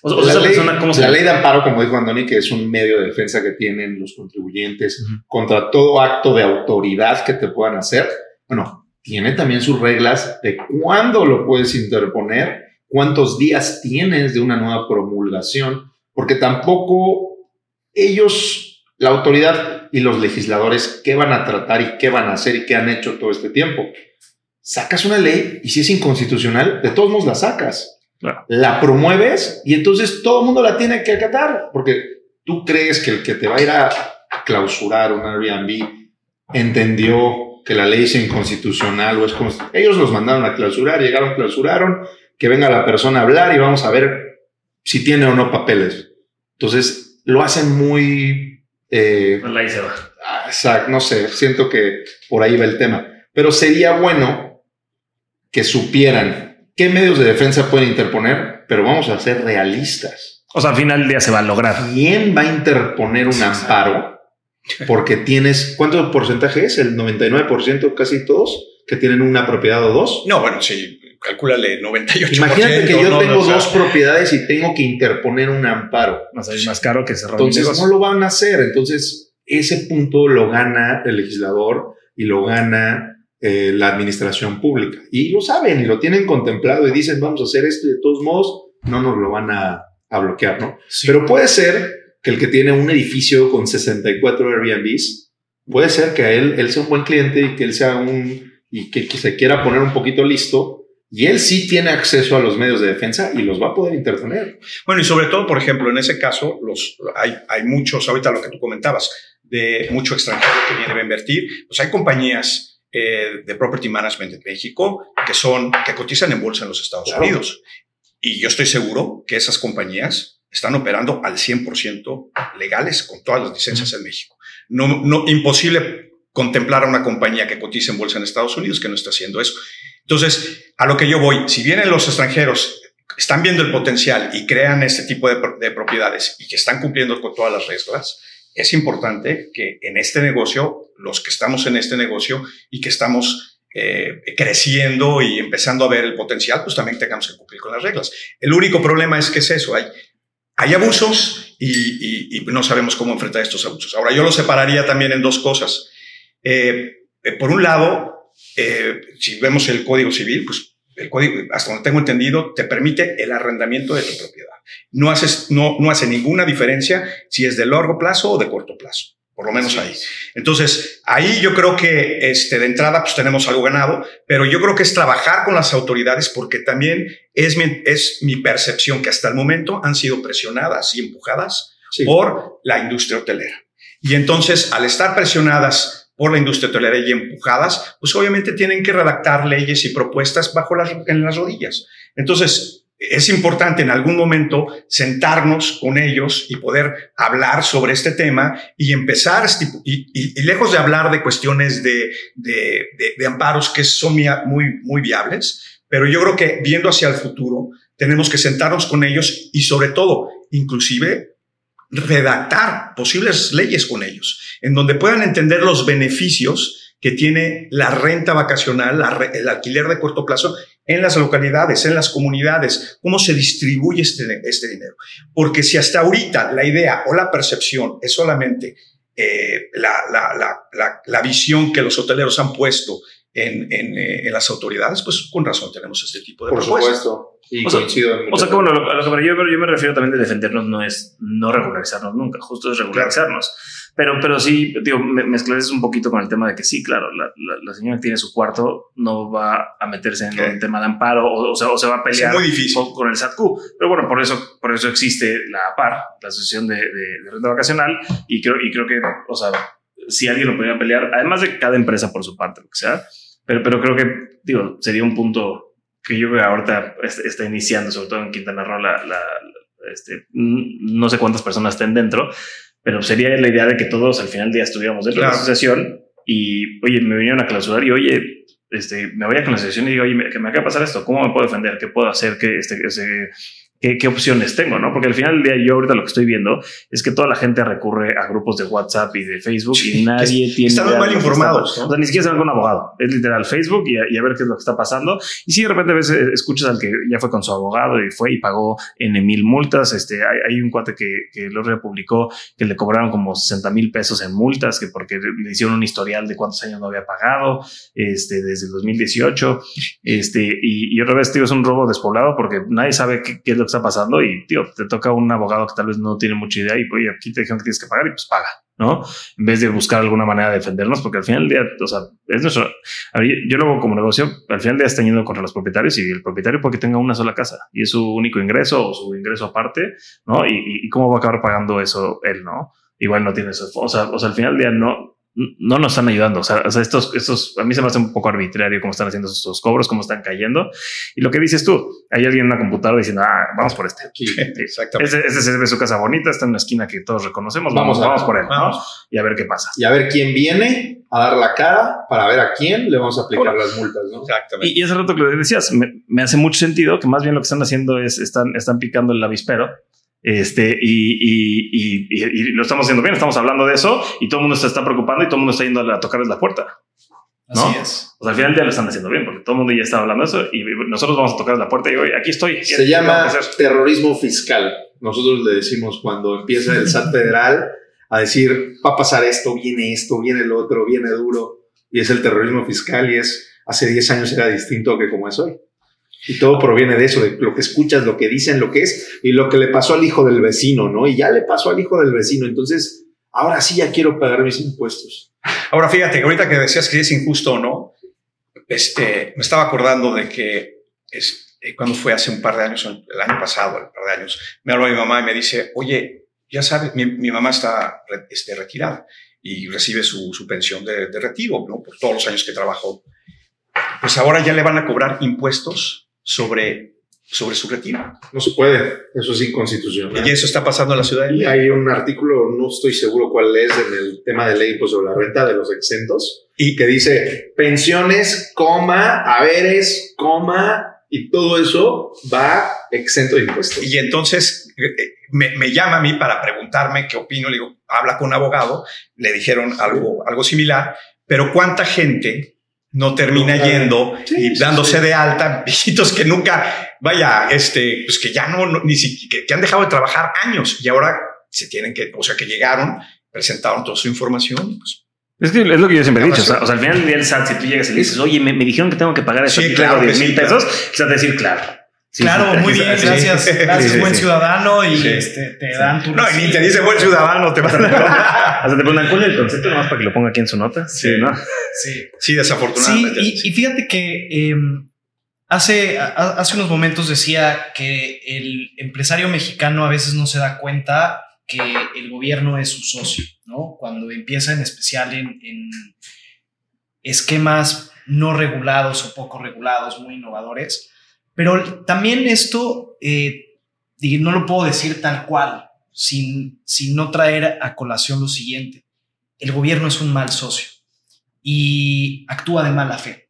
o- o- la esa ley, persona, ¿cómo se la ley de amparo, como dijo Andoni, que es un medio de defensa que tienen los contribuyentes Ujú. contra todo acto de autoridad que te puedan hacer, bueno, tiene también sus reglas de cuándo lo puedes interponer, cuántos días tienes de una nueva promulgación, porque tampoco ellos, la autoridad y los legisladores, qué van a tratar y qué van a hacer y qué han hecho todo este tiempo. Sacas una ley y si es inconstitucional, de todos modos la sacas Claro. la promueves y entonces todo el mundo la tiene que acatar, porque tú crees que el que te va a ir a clausurar un Airbnb entendió que la ley es inconstitucional o es como ellos los mandaron a clausurar, llegaron, clausuraron, que venga la persona a hablar y vamos a ver si tiene o no papeles. Entonces lo hacen muy eh, Pues ahí se va. Ah, Exacto, no sé, siento que por ahí va el tema. Pero sería bueno que supieran qué medios de defensa pueden interponer, pero vamos a ser realistas. O sea, al final del día se va a lograr. ¿Quién va a interponer un Sí, amparo? Porque tienes, ¿cuánto porcentaje es? El 99%, casi todos, que tienen una propiedad o dos. No, bueno, sí, calcúlale 98%. Imagínate que yo no, tengo o sea, dos propiedades y tengo que interponer un amparo. Va a salir más caro que cerrar Entonces no lo van a hacer. Entonces ese punto lo gana el legislador y lo gana eh, la administración pública. Y lo saben y lo tienen contemplado y dicen vamos a hacer esto y de todos modos no nos lo van a, a bloquear, ¿no? Sí. Pero puede ser que el que tiene un edificio con 64 Airbnbs, puede ser que a él, él sea un buen cliente y que él sea un, y que, que se quiera poner un poquito listo. Y él sí tiene acceso a los medios de defensa y los va a poder interponer. Bueno, y sobre todo, por ejemplo, en ese caso, los, hay, hay muchos, ahorita lo que tú comentabas, de mucho extranjero que viene a invertir, pues hay compañías eh, de property management en México que son, que cotizan en bolsa en los Estados Claro. Unidos. Y yo estoy seguro que esas compañías están operando al 100% legales con todas las licencias en México. No, no, imposible contemplar a una compañía que cotiza en bolsa en Estados Unidos que no está haciendo eso. Entonces, a lo que yo voy, si vienen los extranjeros, están viendo el potencial y crean este tipo de, de propiedades y que están cumpliendo con todas las reglas, es importante que en este negocio, los que estamos en este negocio y que estamos eh, creciendo y empezando a ver el potencial, pues también tengamos que cumplir con las reglas. El único problema es que es eso, hay, hay abusos y, y, no sabemos cómo enfrentar estos abusos. Ahora, yo lo separaría también en dos cosas. Eh, eh, por un lado, si vemos el Código Civil, pues el código, hasta donde tengo entendido, te permite el arrendamiento de tu propiedad. No, haces, no, no hace ninguna diferencia si es de largo plazo o de corto plazo, por lo menos ahí. Entonces, ahí yo creo que este, de entrada pues tenemos algo ganado, pero yo creo que es trabajar con las autoridades porque también es mi, es mi percepción que hasta el momento han sido presionadas y empujadas por la industria hotelera. Y entonces, al estar presionadas por la industria hotelera y empujadas, pues obviamente tienen que redactar leyes y propuestas bajo las, en las rodillas. Entonces, es importante en algún momento sentarnos con ellos y poder hablar sobre este tema y empezar, y, y, lejos de hablar de cuestiones de, de, de, amparos que son muy, muy viables, pero yo creo que viendo hacia el futuro, tenemos que sentarnos con ellos y sobre todo, inclusive, redactar posibles leyes con ellos, en donde puedan entender los beneficios que tiene la renta vacacional, el alquiler de corto plazo en las localidades, en las comunidades, cómo se distribuye este, este dinero. Porque si hasta ahorita la idea o la percepción es solamente eh, la, la, la, la, visión que los hoteleros han puesto en, en, eh, en, las autoridades, pues con razón tenemos este tipo de Por supuesto. Y o, sea, o sea, que bueno, lo, a lo que yo, yo, me refiero también de defendernos no es no regularizarnos nunca, justo es regularizarnos. Claro. Pero, pero sí, digo, me, me, esclareces un poquito con el tema de que sí, claro, la, la, la señora que tiene su cuarto no va a meterse en el tema de amparo o, o, sea, o se va a pelear con, con, el SATQ. Pero bueno, por eso, por eso existe la APAR, la Asociación de, de, de Renta Vacacional, y creo, y creo que, o sea, si alguien lo podría pelear, además de cada empresa por su parte, lo que sea, pero, pero creo que, digo, sería un punto que yo creo que ahorita está iniciando, sobre todo en Quintana Roo, la, la, este, no sé cuántas personas estén dentro, pero sería la idea de que todos al final del día estuviéramos dentro claro. de la asociación y, oye, me vinieron a clausurar y, oye, este, me voy a la asociación y digo, oye, que me acaba de pasar esto, ¿cómo me puedo defender? ¿Qué puedo hacer? que este, este qué, qué, opciones tengo, ¿no? Porque al final del día yo ahorita lo que estoy viendo es que toda la gente recurre a grupos de WhatsApp y de Facebook y nadie es, tiene... Están mal informados. ¿no? O sea, ni siquiera saben con un abogado. Es literal Facebook y a, y a, ver qué es lo que está pasando. Y si de repente ves, escuchas al que ya fue con su abogado y fue y pagó N mil multas, este, hay, hay un cuate que, que el otro publicó que le cobraron como 60 mil pesos en multas, que porque le hicieron un historial de cuántos años no había pagado, este, desde el 2018, este, y, y otra vez, tío, es un robo despoblado porque nadie sabe qué, qué es lo que está pasando y tío, te toca un abogado que tal vez no tiene mucha idea y pues aquí te dijeron que tienes que pagar y pues paga, ¿no? En vez de buscar alguna manera de defendernos, porque al final del día, o sea, es nuestro, yo lo hago como negocio, al final del día está yendo contra los propietarios y el propietario porque tenga una sola casa y es su único ingreso o su ingreso aparte, ¿no? Y, y cómo va a acabar pagando eso él, ¿no? Igual no tiene eso, o sea, o sea, al final del día no, no nos están ayudando. O sea, estos, estos, a mí se me hace un poco arbitrario cómo están haciendo estos cobros, cómo están cayendo. Y lo que dices tú, hay alguien en una computadora diciendo, ah, vamos por este. Sí, [LAUGHS] exactamente. Ese, ese se ve su casa bonita, está en una esquina que todos reconocemos. Vamos, vamos, vamos por él, vamos. ¿no? Y a ver qué pasa. Y a ver quién viene a dar la cara para ver a quién le vamos a aplicar bueno, las multas, ¿no? Exactamente. Y, y ese rato que lo decías, me, me, hace mucho sentido que más bien lo que están haciendo es, están, están picando el avispero este, y, y, y, y, lo estamos haciendo bien, estamos hablando de eso y todo el mundo se está preocupando y todo el mundo está yendo a tocarles la puerta. ¿no? Así es. O sea, al final ya lo están haciendo bien porque todo el mundo ya está hablando de eso y nosotros vamos a tocar la puerta y hoy aquí estoy. Se llama terrorismo fiscal. Nosotros le decimos cuando empieza el SAT federal a decir va a pasar esto, viene esto, viene el otro, viene duro y es el terrorismo fiscal y es hace 10 años era distinto que como es hoy. Y todo proviene de eso, de lo que escuchas, lo que dicen, lo que es y lo que le pasó al hijo del vecino, ¿no? Y ya le pasó al hijo del vecino. Entonces, ahora sí ya quiero pagar mis impuestos. Ahora fíjate, ahorita que decías que es injusto o no, este, me estaba acordando de que es, eh, cuando fue hace un par de años, el año pasado, un par de años, me habla mi mamá y me dice, oye, ya sabes, mi, mi mamá está este, retirada y recibe su, su pensión de, de retiro, ¿no? Por todos los años que trabajó. Pues ahora ya le van a cobrar impuestos sobre sobre su retiro. No se puede, eso es inconstitucional. Y eso está pasando en la ciudad Y hay un artículo, no estoy seguro cuál es, en el tema de ley pues, sobre la renta de los exentos, y que dice pensiones, coma, haberes, coma, y todo eso va exento de impuestos. Y entonces eh, me, me, llama a mí para preguntarme qué opino. Le digo, habla con un abogado. Le dijeron algo, algo similar. Pero ¿cuánta gente no termina yendo sí, y dándose sí. de alta, [LAUGHS] viejitos que nunca, vaya, este, pues que ya no, no ni siquiera, que, que, han dejado de trabajar años y ahora se tienen que, o sea, que llegaron, presentaron toda su información, pues es que es lo que yo siempre he dicho. O sea, o sea, al final del día el SAT, si tú llegas y le dices, oye, me, me dijeron que tengo que pagar eso sí, claro, 10 mil sí, pesos, claro. el SAT va a decir, claro. Sí, claro, sí, muy bien, gracias, gracias, sí, buen sí. ciudadano, y este, te dan tu. No, y ni te dice buen ciudadano, te [LAUGHS] a Hasta te preguntan cuál es el concepto, nomás para que lo ponga aquí en su nota. Sí, ¿no? Sí, sí desafortunadamente. Sí, y, y fíjate que eh, hace, a, hace unos momentos decía que el empresario mexicano a veces no se da cuenta que el gobierno es su socio, ¿no? Cuando empieza en especial en, en esquemas no regulados o poco regulados, muy innovadores. Pero también esto, eh, no lo puedo decir tal cual, sin, sin no traer a colación lo siguiente. El gobierno es un mal socio y actúa de mala fe.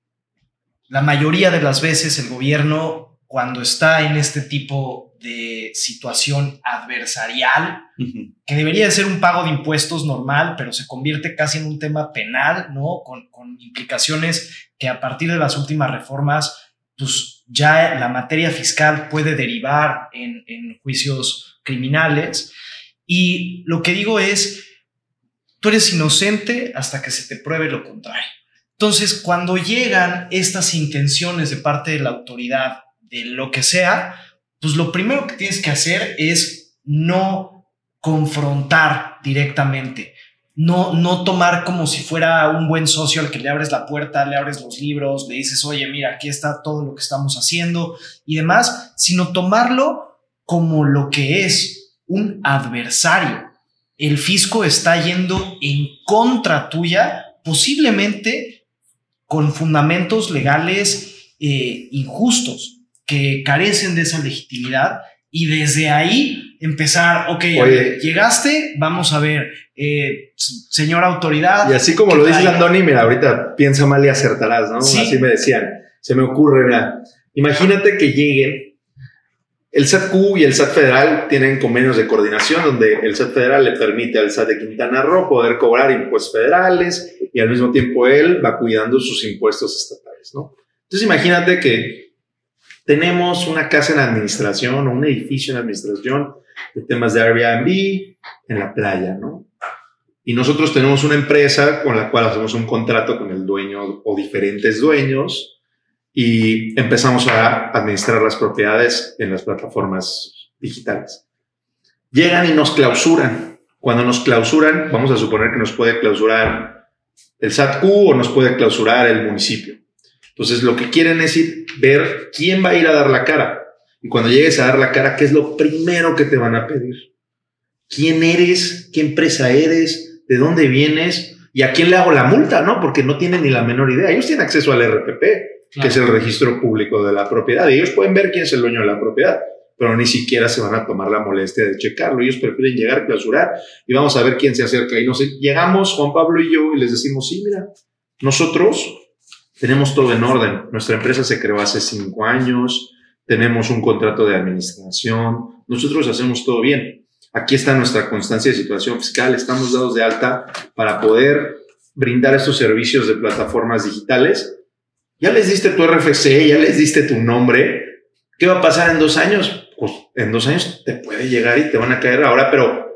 La mayoría de las veces el gobierno, cuando está en este tipo de situación adversarial, uh -huh. que debería de ser un pago de impuestos normal, pero se convierte casi en un tema penal, ¿no? Con, con implicaciones que a partir de las últimas reformas, pues ya la materia fiscal puede derivar en, en juicios criminales. Y lo que digo es, tú eres inocente hasta que se te pruebe lo contrario. Entonces, cuando llegan estas intenciones de parte de la autoridad, de lo que sea, pues lo primero que tienes que hacer es no confrontar directamente, no, no tomar como si fuera un buen socio al que le abres la puerta, le abres los libros, le dices, oye, mira, aquí está todo lo que estamos haciendo y demás, sino tomarlo como lo que es un adversario. El fisco está yendo en contra tuya, posiblemente con fundamentos legales eh, injustos que carecen de esa legitimidad y desde ahí empezar, ok, Oye, llegaste, vamos a ver, eh, señora autoridad. Y así como lo dice Andoni, mira, ahorita piensa mal y acertarás, ¿no? ¿Sí? Así me decían, se me ocurre, mira, imagínate que lleguen, el SATQ y el SAT federal tienen convenios de coordinación donde el SAT federal le permite al SAT de Quintana Roo poder cobrar impuestos federales y al mismo tiempo él va cuidando sus impuestos estatales, ¿no? Entonces imagínate que tenemos una casa en administración o un edificio en administración de temas de Airbnb en la playa, ¿no? Y nosotros tenemos una empresa con la cual hacemos un contrato con el dueño o diferentes dueños y empezamos a administrar las propiedades en las plataformas digitales. Llegan y nos clausuran. Cuando nos clausuran, vamos a suponer que nos puede clausurar el SATQ o nos puede clausurar el municipio. Entonces, lo que quieren es ir, ver quién va a ir a dar la cara. Y cuando llegues a dar la cara, ¿qué es lo primero que te van a pedir? ¿Quién eres? ¿Qué empresa eres? ¿De dónde vienes? ¿Y a quién le hago la multa? ¿No? Porque no tienen ni la menor idea. Ellos tienen acceso al RPP, claro. que es el registro público de la propiedad. Y ellos pueden ver quién es el dueño de la propiedad, pero ni siquiera se van a tomar la molestia de checarlo. Ellos prefieren llegar, clausurar y vamos a ver quién se acerca. Y nos llegamos, Juan Pablo y yo, y les decimos, sí, mira, nosotros tenemos todo en orden. Nuestra empresa se creó hace cinco años, tenemos un contrato de administración, nosotros hacemos todo bien. Aquí está nuestra constancia de situación fiscal, estamos dados de alta para poder brindar estos servicios de plataformas digitales. Ya les diste tu RFC, ya les diste tu nombre. ¿Qué va a pasar en dos años? Pues en dos años te puede llegar y te van a caer ahora, pero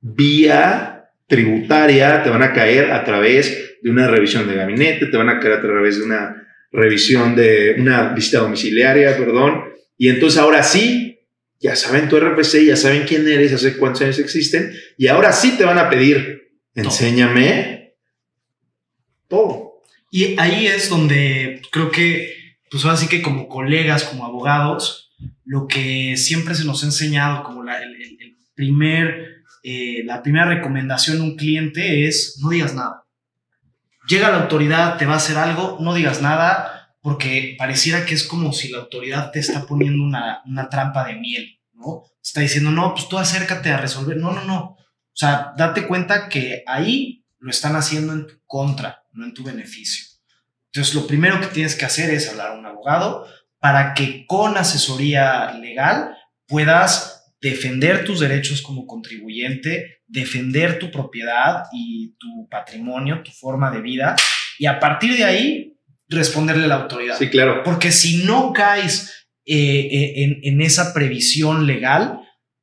vía tributaria te van a caer a través de una revisión de gabinete, te van a caer a través de una revisión de una visita domiciliaria, perdón, y entonces ahora sí, ya saben tu RPC, ya saben quién eres, hace cuántos años existen, y ahora sí te van a pedir, enséñame todo. Y ahí es donde creo que, pues ahora sí que como colegas, como abogados, lo que siempre se nos ha enseñado como la, el, el primer, eh, la primera recomendación a un cliente es no digas nada llega la autoridad, te va a hacer algo, no digas nada, porque pareciera que es como si la autoridad te está poniendo una, una trampa de miel, ¿no? Está diciendo, no, pues tú acércate a resolver. No, no, no. O sea, date cuenta que ahí lo están haciendo en tu contra, no en tu beneficio. Entonces, lo primero que tienes que hacer es hablar a un abogado para que con asesoría legal puedas defender tus derechos como contribuyente, defender tu propiedad y tu patrimonio, tu forma de vida, y a partir de ahí responderle a la autoridad. Sí, claro. Porque si no caes eh, eh, en, en esa previsión legal,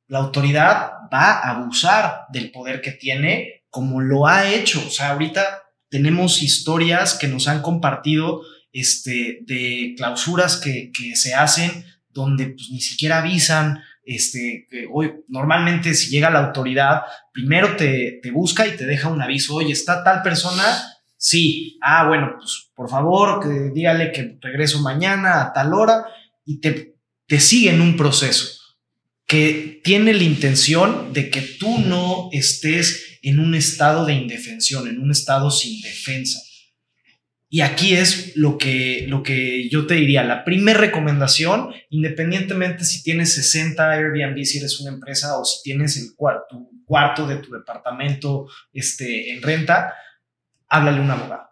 la autoridad va a abusar del poder que tiene como lo ha hecho. O sea, ahorita tenemos historias que nos han compartido este, de clausuras que, que se hacen donde pues, ni siquiera avisan, este, que hoy normalmente si llega la autoridad, primero te, te, busca y te deja un aviso, oye, ¿está tal persona? Sí, ah, bueno, pues por favor, que dígale que regreso mañana a tal hora y te, te sigue en un proceso que tiene la intención de que tú no estés en un estado de indefensión, en un estado sin defensa. Y aquí es lo que, lo que yo te diría, la primera recomendación, independientemente si tienes 60 Airbnb, si eres una empresa o si tienes el cuarto, cuarto de tu departamento este, en renta, háblale a un abogado.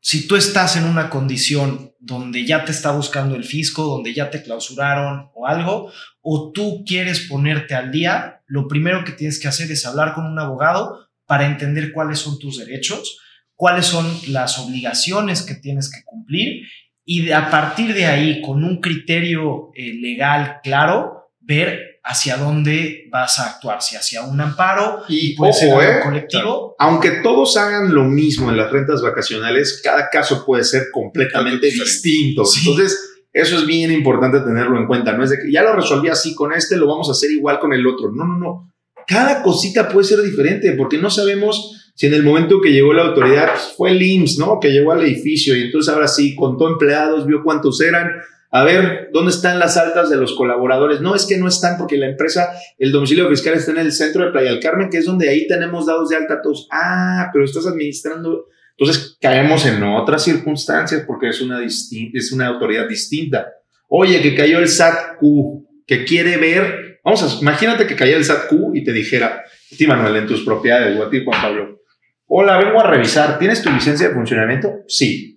Si tú estás en una condición donde ya te está buscando el fisco, donde ya te clausuraron o algo, o tú quieres ponerte al día, lo primero que tienes que hacer es hablar con un abogado para entender cuáles son tus derechos, cuáles son las obligaciones que tienes que cumplir y a partir de ahí, con un criterio eh, legal claro, ver hacia dónde vas a actuar, si hacia un amparo y puede ojo, ser eh, colectivo. Aunque todos hagan lo mismo en las rentas vacacionales, cada caso puede ser completamente distinto. Sí. Entonces, eso es bien importante tenerlo en cuenta. No es de que ya lo resolví así con este, lo vamos a hacer igual con el otro. No, no, no. Cada cosita puede ser diferente porque no sabemos si en el momento que llegó la autoridad pues, fue el IMSS, ¿no? Que llegó al edificio y entonces ahora sí contó empleados, vio cuántos eran. A ver, ¿dónde están las altas de los colaboradores? No, es que no están porque la empresa, el domicilio fiscal está en el centro de Playa del Carmen, que es donde ahí tenemos dados de alta todos. Ah, pero estás administrando. Entonces caemos en otras circunstancias porque es una, es una autoridad distinta. Oye, que cayó el SAT-Q, que quiere ver. Vamos a, imagínate que cayó el SAT-Q y te dijera, ti Manuel, en tus propiedades, o a ti Juan Pablo. Hola, vengo a revisar. ¿Tienes tu licencia de funcionamiento? Sí.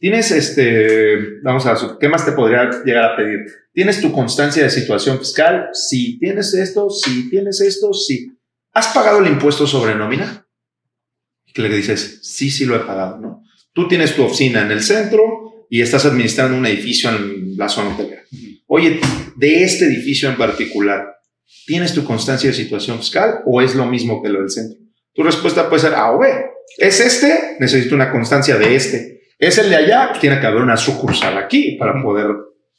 ¿Tienes este, vamos a, su- ¿qué más te podría llegar a pedir? ¿Tienes tu constancia de situación fiscal? Sí. ¿Tienes esto? Sí. ¿Tienes esto? Sí. ¿Has pagado el impuesto sobre nómina? Que le dices, sí, sí lo he pagado, ¿no? Tú tienes tu oficina en el centro y estás administrando un edificio en la zona hotelera. Oye, de este edificio en particular, ¿tienes tu constancia de situación fiscal o es lo mismo que lo del centro? Tu respuesta puede ser A o B. ¿Es este? Necesito una constancia de este. ¿Es el de allá? Pues tiene que haber una sucursal aquí para poder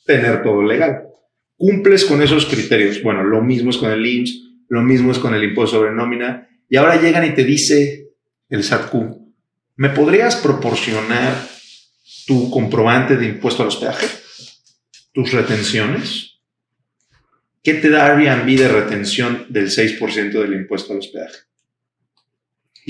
tener todo legal. Cumples con esos criterios. Bueno, lo mismo es con el IMSS, lo mismo es con el impuesto sobre nómina. Y ahora llegan y te dice el SATQ, ¿me podrías proporcionar tu comprobante de impuesto al hospedaje? ¿Tus retenciones? ¿Qué te da Airbnb de retención del 6% del impuesto al hospedaje?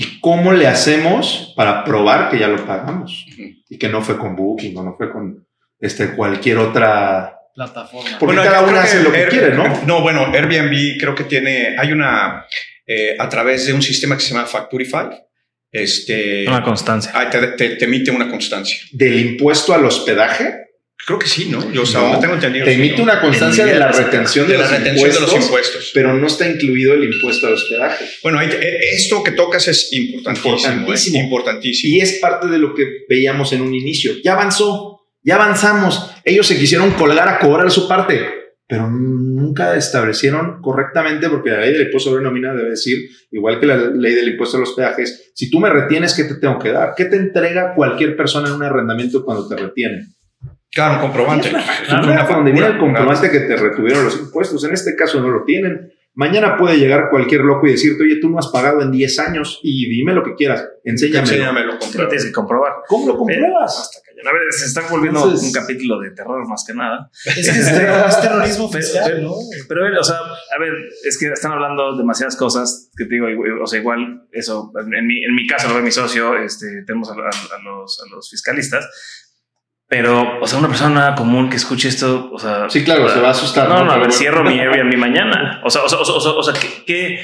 ¿Y cómo le hacemos para probar que ya lo pagamos? Y que no fue con Booking o no fue con este, cualquier otra... Plataforma. Porque Bueno, cada una hace lo que Air- quiere, ¿no? No, bueno, Airbnb creo que tiene, hay una, eh, a través de un sistema que se llama Facturify, este, Una constancia. ah, te, te- te emite una constancia. Del impuesto al hospedaje, Creo que sí, ¿no? Yo o sea, No, no tengo entendido. te sí, emite ¿no? una constancia de la retención de, de la los, retención de los impuestos. pero no está incluido el impuesto al hospedaje. Bueno, eh, esto que tocas es importantísimo. Importantísimo. ¿eh? Importantísimo. Y es parte de lo que veíamos en un inicio. Ya avanzó, ya avanzamos. Ellos se quisieron colgar a cobrar su parte, pero nunca establecieron correctamente, porque la ley del impuesto sobre nómina debe decir, igual que la ley del impuesto a los peajes, si tú me retienes, ¿qué te tengo que dar? ¿Qué te entrega cualquier persona en un arrendamiento cuando te retiene? Claro, un comprobante. Factura una donde viene el comprobante que te retuvieron los impuestos. En este caso no lo tienen. Mañana puede llegar cualquier loco y decirte, oye, tú no has pagado en 10 años y dime lo que quieras. Enséñame. Enséñamelo, Lo comprueba. tienes que comprobar. ¿Cómo lo compruebas? Hasta cañón. A ver, se está volviendo Entonces- un capítulo de terror más que nada. Es que es, ter- [LAUGHS] es terrorismo pero- ¿no? Pero, o sea, a ver, es que están hablando demasiadas cosas que te digo, o sea, igual eso, en mi, en mi caso, lo ve mi socio, este, tenemos a, a- a los, a los fiscalistas, Pero, o sea, una persona común que escuche esto, o sea. Sí, claro, se va a asustar. No, no, a Pero ver, bueno. cierro mi Airbnb [LAUGHS] mañana. O sea, o sea, o sea, o sea, o sea, ¿qué, qué-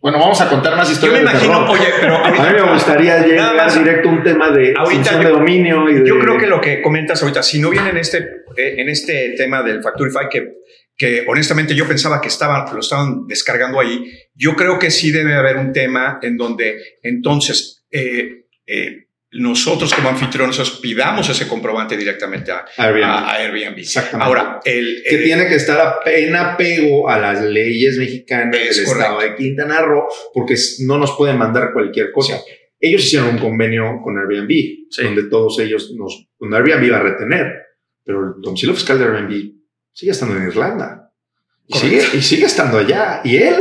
Bueno, vamos a contar más Yo historias me de imagino, oye, pero A mí me gustaría llegar más. directo a un tema de Ahorita yo- de dominio y de... Yo creo que lo que comentas ahorita, si no viene en este, eh, en este tema del Factorify, que, que honestamente yo pensaba que estaban, lo estaban descargando ahí, yo creo que sí debe haber un tema en donde entonces eh, eh, nosotros como anfitriones os pidamos ese comprobante directamente a, Airbnb. a- a Airbnb. Exactamente. Ahora, el, que eh, tiene que estar en apego a las leyes mexicanas Es del correcto. estado de Quintana Roo, porque no nos pueden mandar cualquier cosa. Ellos hicieron un convenio con Airbnb, Sí. donde todos ellos nos, donde Airbnb va a retener, pero el domicilio fiscal de Airbnb sigue estando en Irlanda. Y sigue, y sigue estando allá. Y él,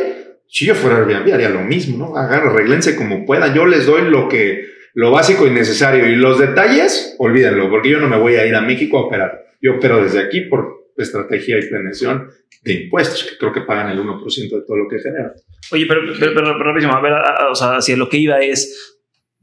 si yo fuera Airbnb, haría lo mismo, ¿no? Hagan, arreglense como puedan. Yo les doy lo que, lo básico y necesario. Y los detalles, olvídenlo, porque yo no me voy a ir a México a operar. Yo opero desde aquí por estrategia y planeación de impuestos, que creo que pagan el 1% de todo lo que generan. Oye, pero, pero, pero, pero rapidísimo, a ver, a- a- o sea, hacia lo que iba es,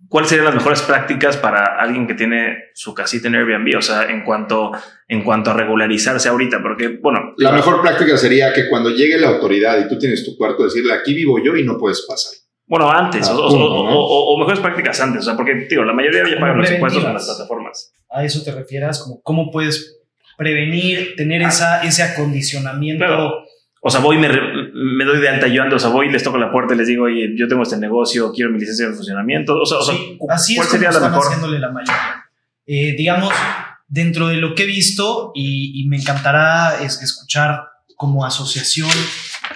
¿cuáles serían las mejores prácticas para alguien que tiene su casita en Airbnb? O sea, en cuanto, en cuanto a regularizarse ahorita, porque, bueno, La mejor práctica sería que cuando llegue la autoridad y tú tienes tu cuarto, decirle, aquí vivo yo y no puedes pasar. Bueno, antes, Ah, o, o- punto, o- ¿no? o- o mejores prácticas antes, o sea, porque, tío, la mayoría ya pagan los impuestos en las plataformas. ¿A eso te refieras? Como cómo puedes prevenir, tener esa, ese acondicionamiento? Claro. O sea, voy, me, me doy de alta yo ando, o sea, voy, les toco la puerta y les digo, oye, yo tengo este negocio, quiero mi licencia de funcionamiento. O sea, o sea, Sí, así ¿cuál es como sería la están mejor? haciéndole la mayoría. Eh, digamos, dentro de lo que he visto, y, y me encantará es- escuchar como asociación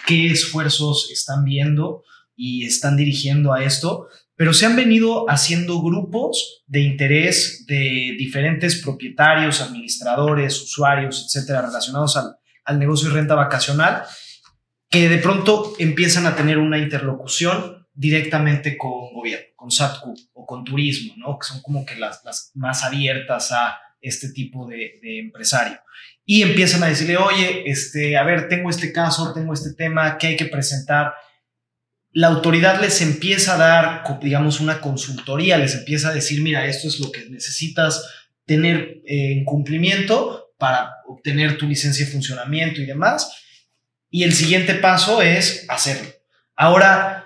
qué esfuerzos están viendo y están dirigiendo a esto, pero se han venido haciendo grupos de interés de diferentes propietarios, administradores, usuarios, etcétera, relacionados al, al negocio de renta vacacional, que de pronto empiezan a tener una interlocución directamente con gobierno, con SATCU o con turismo, ¿no? Que son como que las, las más abiertas a este tipo de, de empresario. Y empiezan a decirle, oye, este, a ver, tengo este caso, tengo este tema, ¿qué hay que presentar? La autoridad les empieza a dar, digamos, una consultoría, les empieza a decir, mira, esto es lo que necesitas tener eh, en cumplimiento para obtener tu licencia de funcionamiento y demás. Y el siguiente paso es hacerlo. Ahora,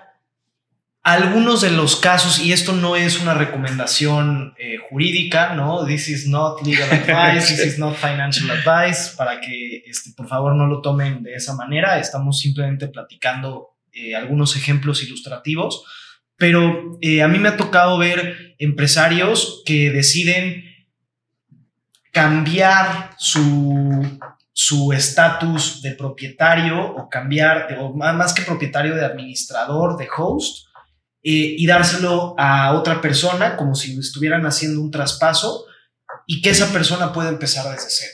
algunos de los casos, y esto no es una recomendación eh, jurídica, ¿no? This is not legal advice, this is not financial advice, para que este, por favor no lo tomen de esa manera. Estamos simplemente platicando eh, algunos ejemplos ilustrativos, pero eh, a mí me ha tocado ver empresarios que deciden cambiar su su estatus de propietario o cambiar, o má- más que propietario de administrador, de host, eh, y dárselo a otra persona como si estuvieran haciendo un traspaso y que esa persona pueda empezar desde cero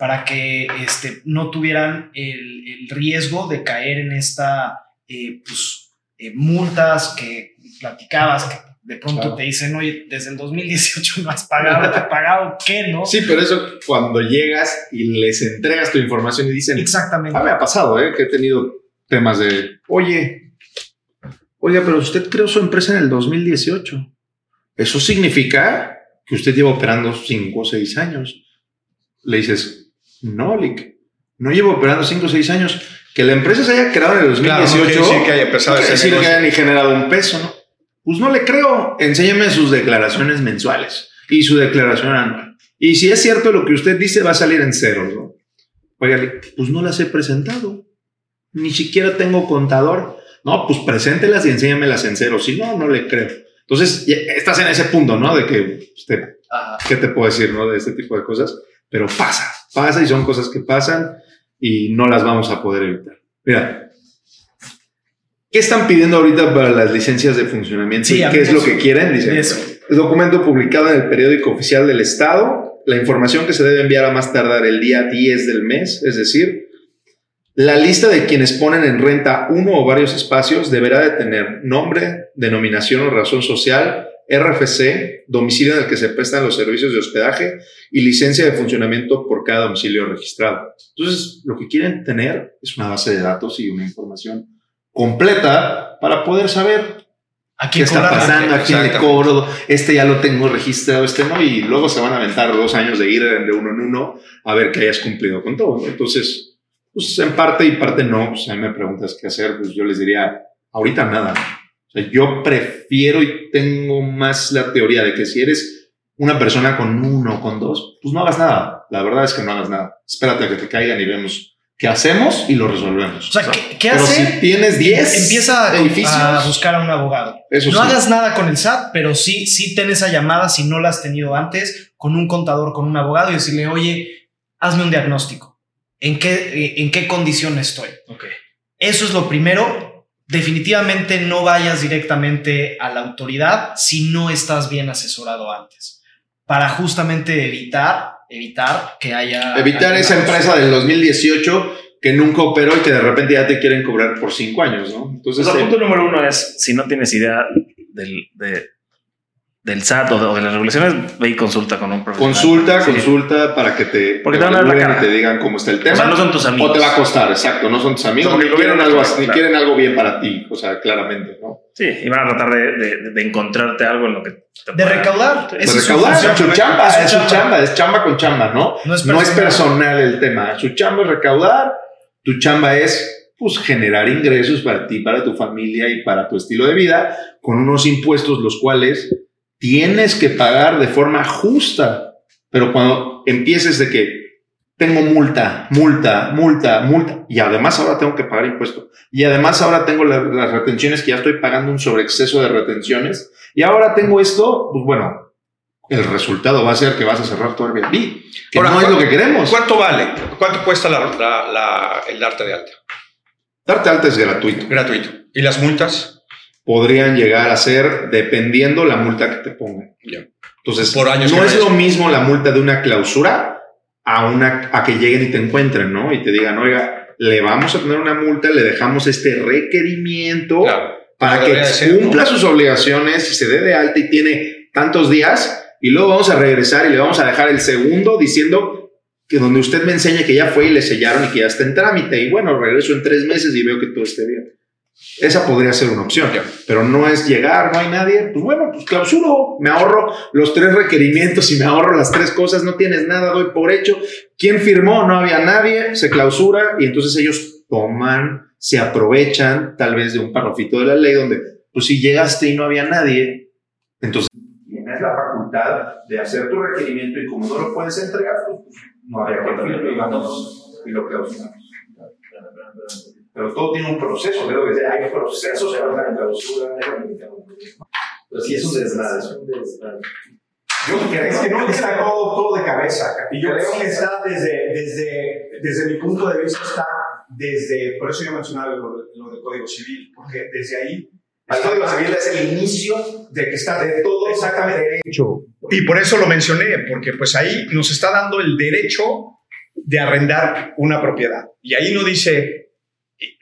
para que este, no tuvieran el, el riesgo de caer en esta eh, pues, eh, multas que platicabas, que de pronto Claro. te dicen, oye, desde el 2018 no has pagado, ¿te pagado qué, no? Sí, pero eso cuando llegas y les entregas tu información y dicen, Exactamente. Ah, me ha pasado, ¿eh? Que he tenido temas de, oye, oiga, pero usted creó su empresa en el 2018. Eso significa que usted lleva operando 5 o 6 años. Le dices, no, Lick, no llevo operando 5 o 6 años. Que la empresa se haya creado en el Claro, 2018. no quiere decir que haya empezado no decir que haya ni generado un peso, ¿no? Pues no le creo. Enséñame sus declaraciones mensuales y su declaración anual. Y si es cierto lo que usted dice, va a salir en ceros, ¿no? Oiga, pues no las he presentado. Ni siquiera tengo contador. No, pues preséntelas y enséñamelas en ceros. Si no, no le creo. Entonces, estás en ese punto, ¿no? De que, usted, Ajá. ¿qué te puedo decir, no? De este tipo de cosas. Pero pasa, pasa y son cosas que pasan y no las vamos a poder evitar. Mira, ¿qué están pidiendo ahorita para las licencias de funcionamiento? Sí, ¿Y ¿Qué es lo que quieren? Dicen, eso. el documento publicado en el periódico oficial del Estado, la información que se debe enviar a más tardar el día 10 del mes, es decir, la lista de quienes ponen en renta uno o varios espacios deberá de tener nombre, denominación o razón social, RFC, domicilio en el que se prestan los servicios de hospedaje y licencia de funcionamiento por cada domicilio registrado. Entonces, lo que quieren tener es una base de datos y una información completa para poder saber ¿A ¿Qué quién está cobrarle? pasando? ¿A quién le cobro? Este ya lo tengo registrado, este no. Y luego se van a aventar dos años de ir de uno en uno a ver que hayas cumplido con todo. Entonces, pues en parte y parte no. Pues a mí me preguntas qué hacer, pues yo les diría, ahorita nada. O sea, yo prefiero y tengo más la teoría de que si eres una persona con uno o con dos, pues no hagas nada. La verdad es que no hagas nada. Espérate a que te caigan y vemos qué hacemos y lo resolvemos. O sea, ¿qué, qué Pero hace? si tienes 10 Empieza a, a buscar a un abogado. eso no sí. hagas nada con el SAT, pero sí, sí ten esa llamada si no la has tenido antes con un contador, con un abogado y decirle, oye, hazme un diagnóstico. ¿En qué, en qué condición estoy? Eso es lo primero. Definitivamente no vayas directamente a la autoridad si no estás bien asesorado antes. Para justamente evitar, evitar que haya... Evitar esa empresa del 2018 que nunca operó y que de repente ya te quieren cobrar por cinco años, ¿no? Entonces, Pues el eh, punto número uno es, si no tienes idea del, de- del SAT o de, o de las regulaciones, ve y consulta con un profesional. consulta, Sí. consulta para que te, Porque te van a dar la cara. y te digan cómo está el O tema. sea, no son tus amigos. o te va a costar, exacto, no son tus amigos, ni quieren, algo, ni quieren algo bien para ti, o sea, claramente, ¿no? Sí, y van a tratar de, de- de encontrarte algo en lo que te De recaudar. De es su recaudar, función. es su chamba, Es su su chamba. chamba, es chamba con chamba, ¿no? No es No es personal. personal el tema. Su chamba es recaudar, tu chamba es pues, generar ingresos para ti, para tu familia y para tu estilo de vida, con unos impuestos los cuales tienes que pagar de forma justa. Pero cuando empieces de que tengo multa, multa, multa, multa, y además ahora tengo que pagar impuestos, y además ahora tengo la- las retenciones que ya estoy pagando un sobreexceso de retenciones, y ahora tengo esto, pues bueno, el resultado va a ser que vas a cerrar tu Airbnb, que Ahora, no es ¿cuál- lo que queremos. ¿Cuánto vale? ¿Cuánto cuesta la- la- la- el darte de alta? Darte alta es gratuito. Gratuito. ¿Y las multas? Podrían llegar a ser dependiendo la multa que te pongan. Entonces, Por años no es lo mismo la multa de una clausura a, una, a que lleguen y te encuentren, ¿no? Y te digan, oiga, le vamos a poner una multa, le dejamos este requerimiento Claro. para que cumpla sus obligaciones y se dé de alta y tiene tantos días y luego vamos a regresar y le vamos a dejar el segundo diciendo que donde usted me enseñe que ya fue y le sellaron y que ya está en trámite y bueno, regreso en tres meses y veo que todo esté bien. Esa podría ser una opción, pero no es llegar, no hay nadie, pues bueno, pues clausuro, me ahorro los tres requerimientos y me ahorro las tres cosas, no tienes nada, doy por hecho. ¿Quién firmó? No había nadie, se clausura y entonces ellos toman, se aprovechan tal vez de un parrafito de la ley donde, pues si llegaste y no había nadie, entonces tienes la facultad de hacer tu requerimiento y como no lo puedes entregar, pues no había que y lo clausuramos. Pero todo tiene un proceso, creo que hay procesos para la clausura. Pues sí, es un desmadre, es un desmadre. Yo Es que no está todo, todo de cabeza. Y yo creo que está desde, desde, desde mi punto de vista, está desde, por eso yo mencionaba lo, lo del Código Civil, porque desde ahí... El Código Civil es el inicio de que está de todo exactamente hecho. Y por eso lo mencioné, porque pues ahí nos está dando el derecho de arrendar una propiedad. Y ahí no dice,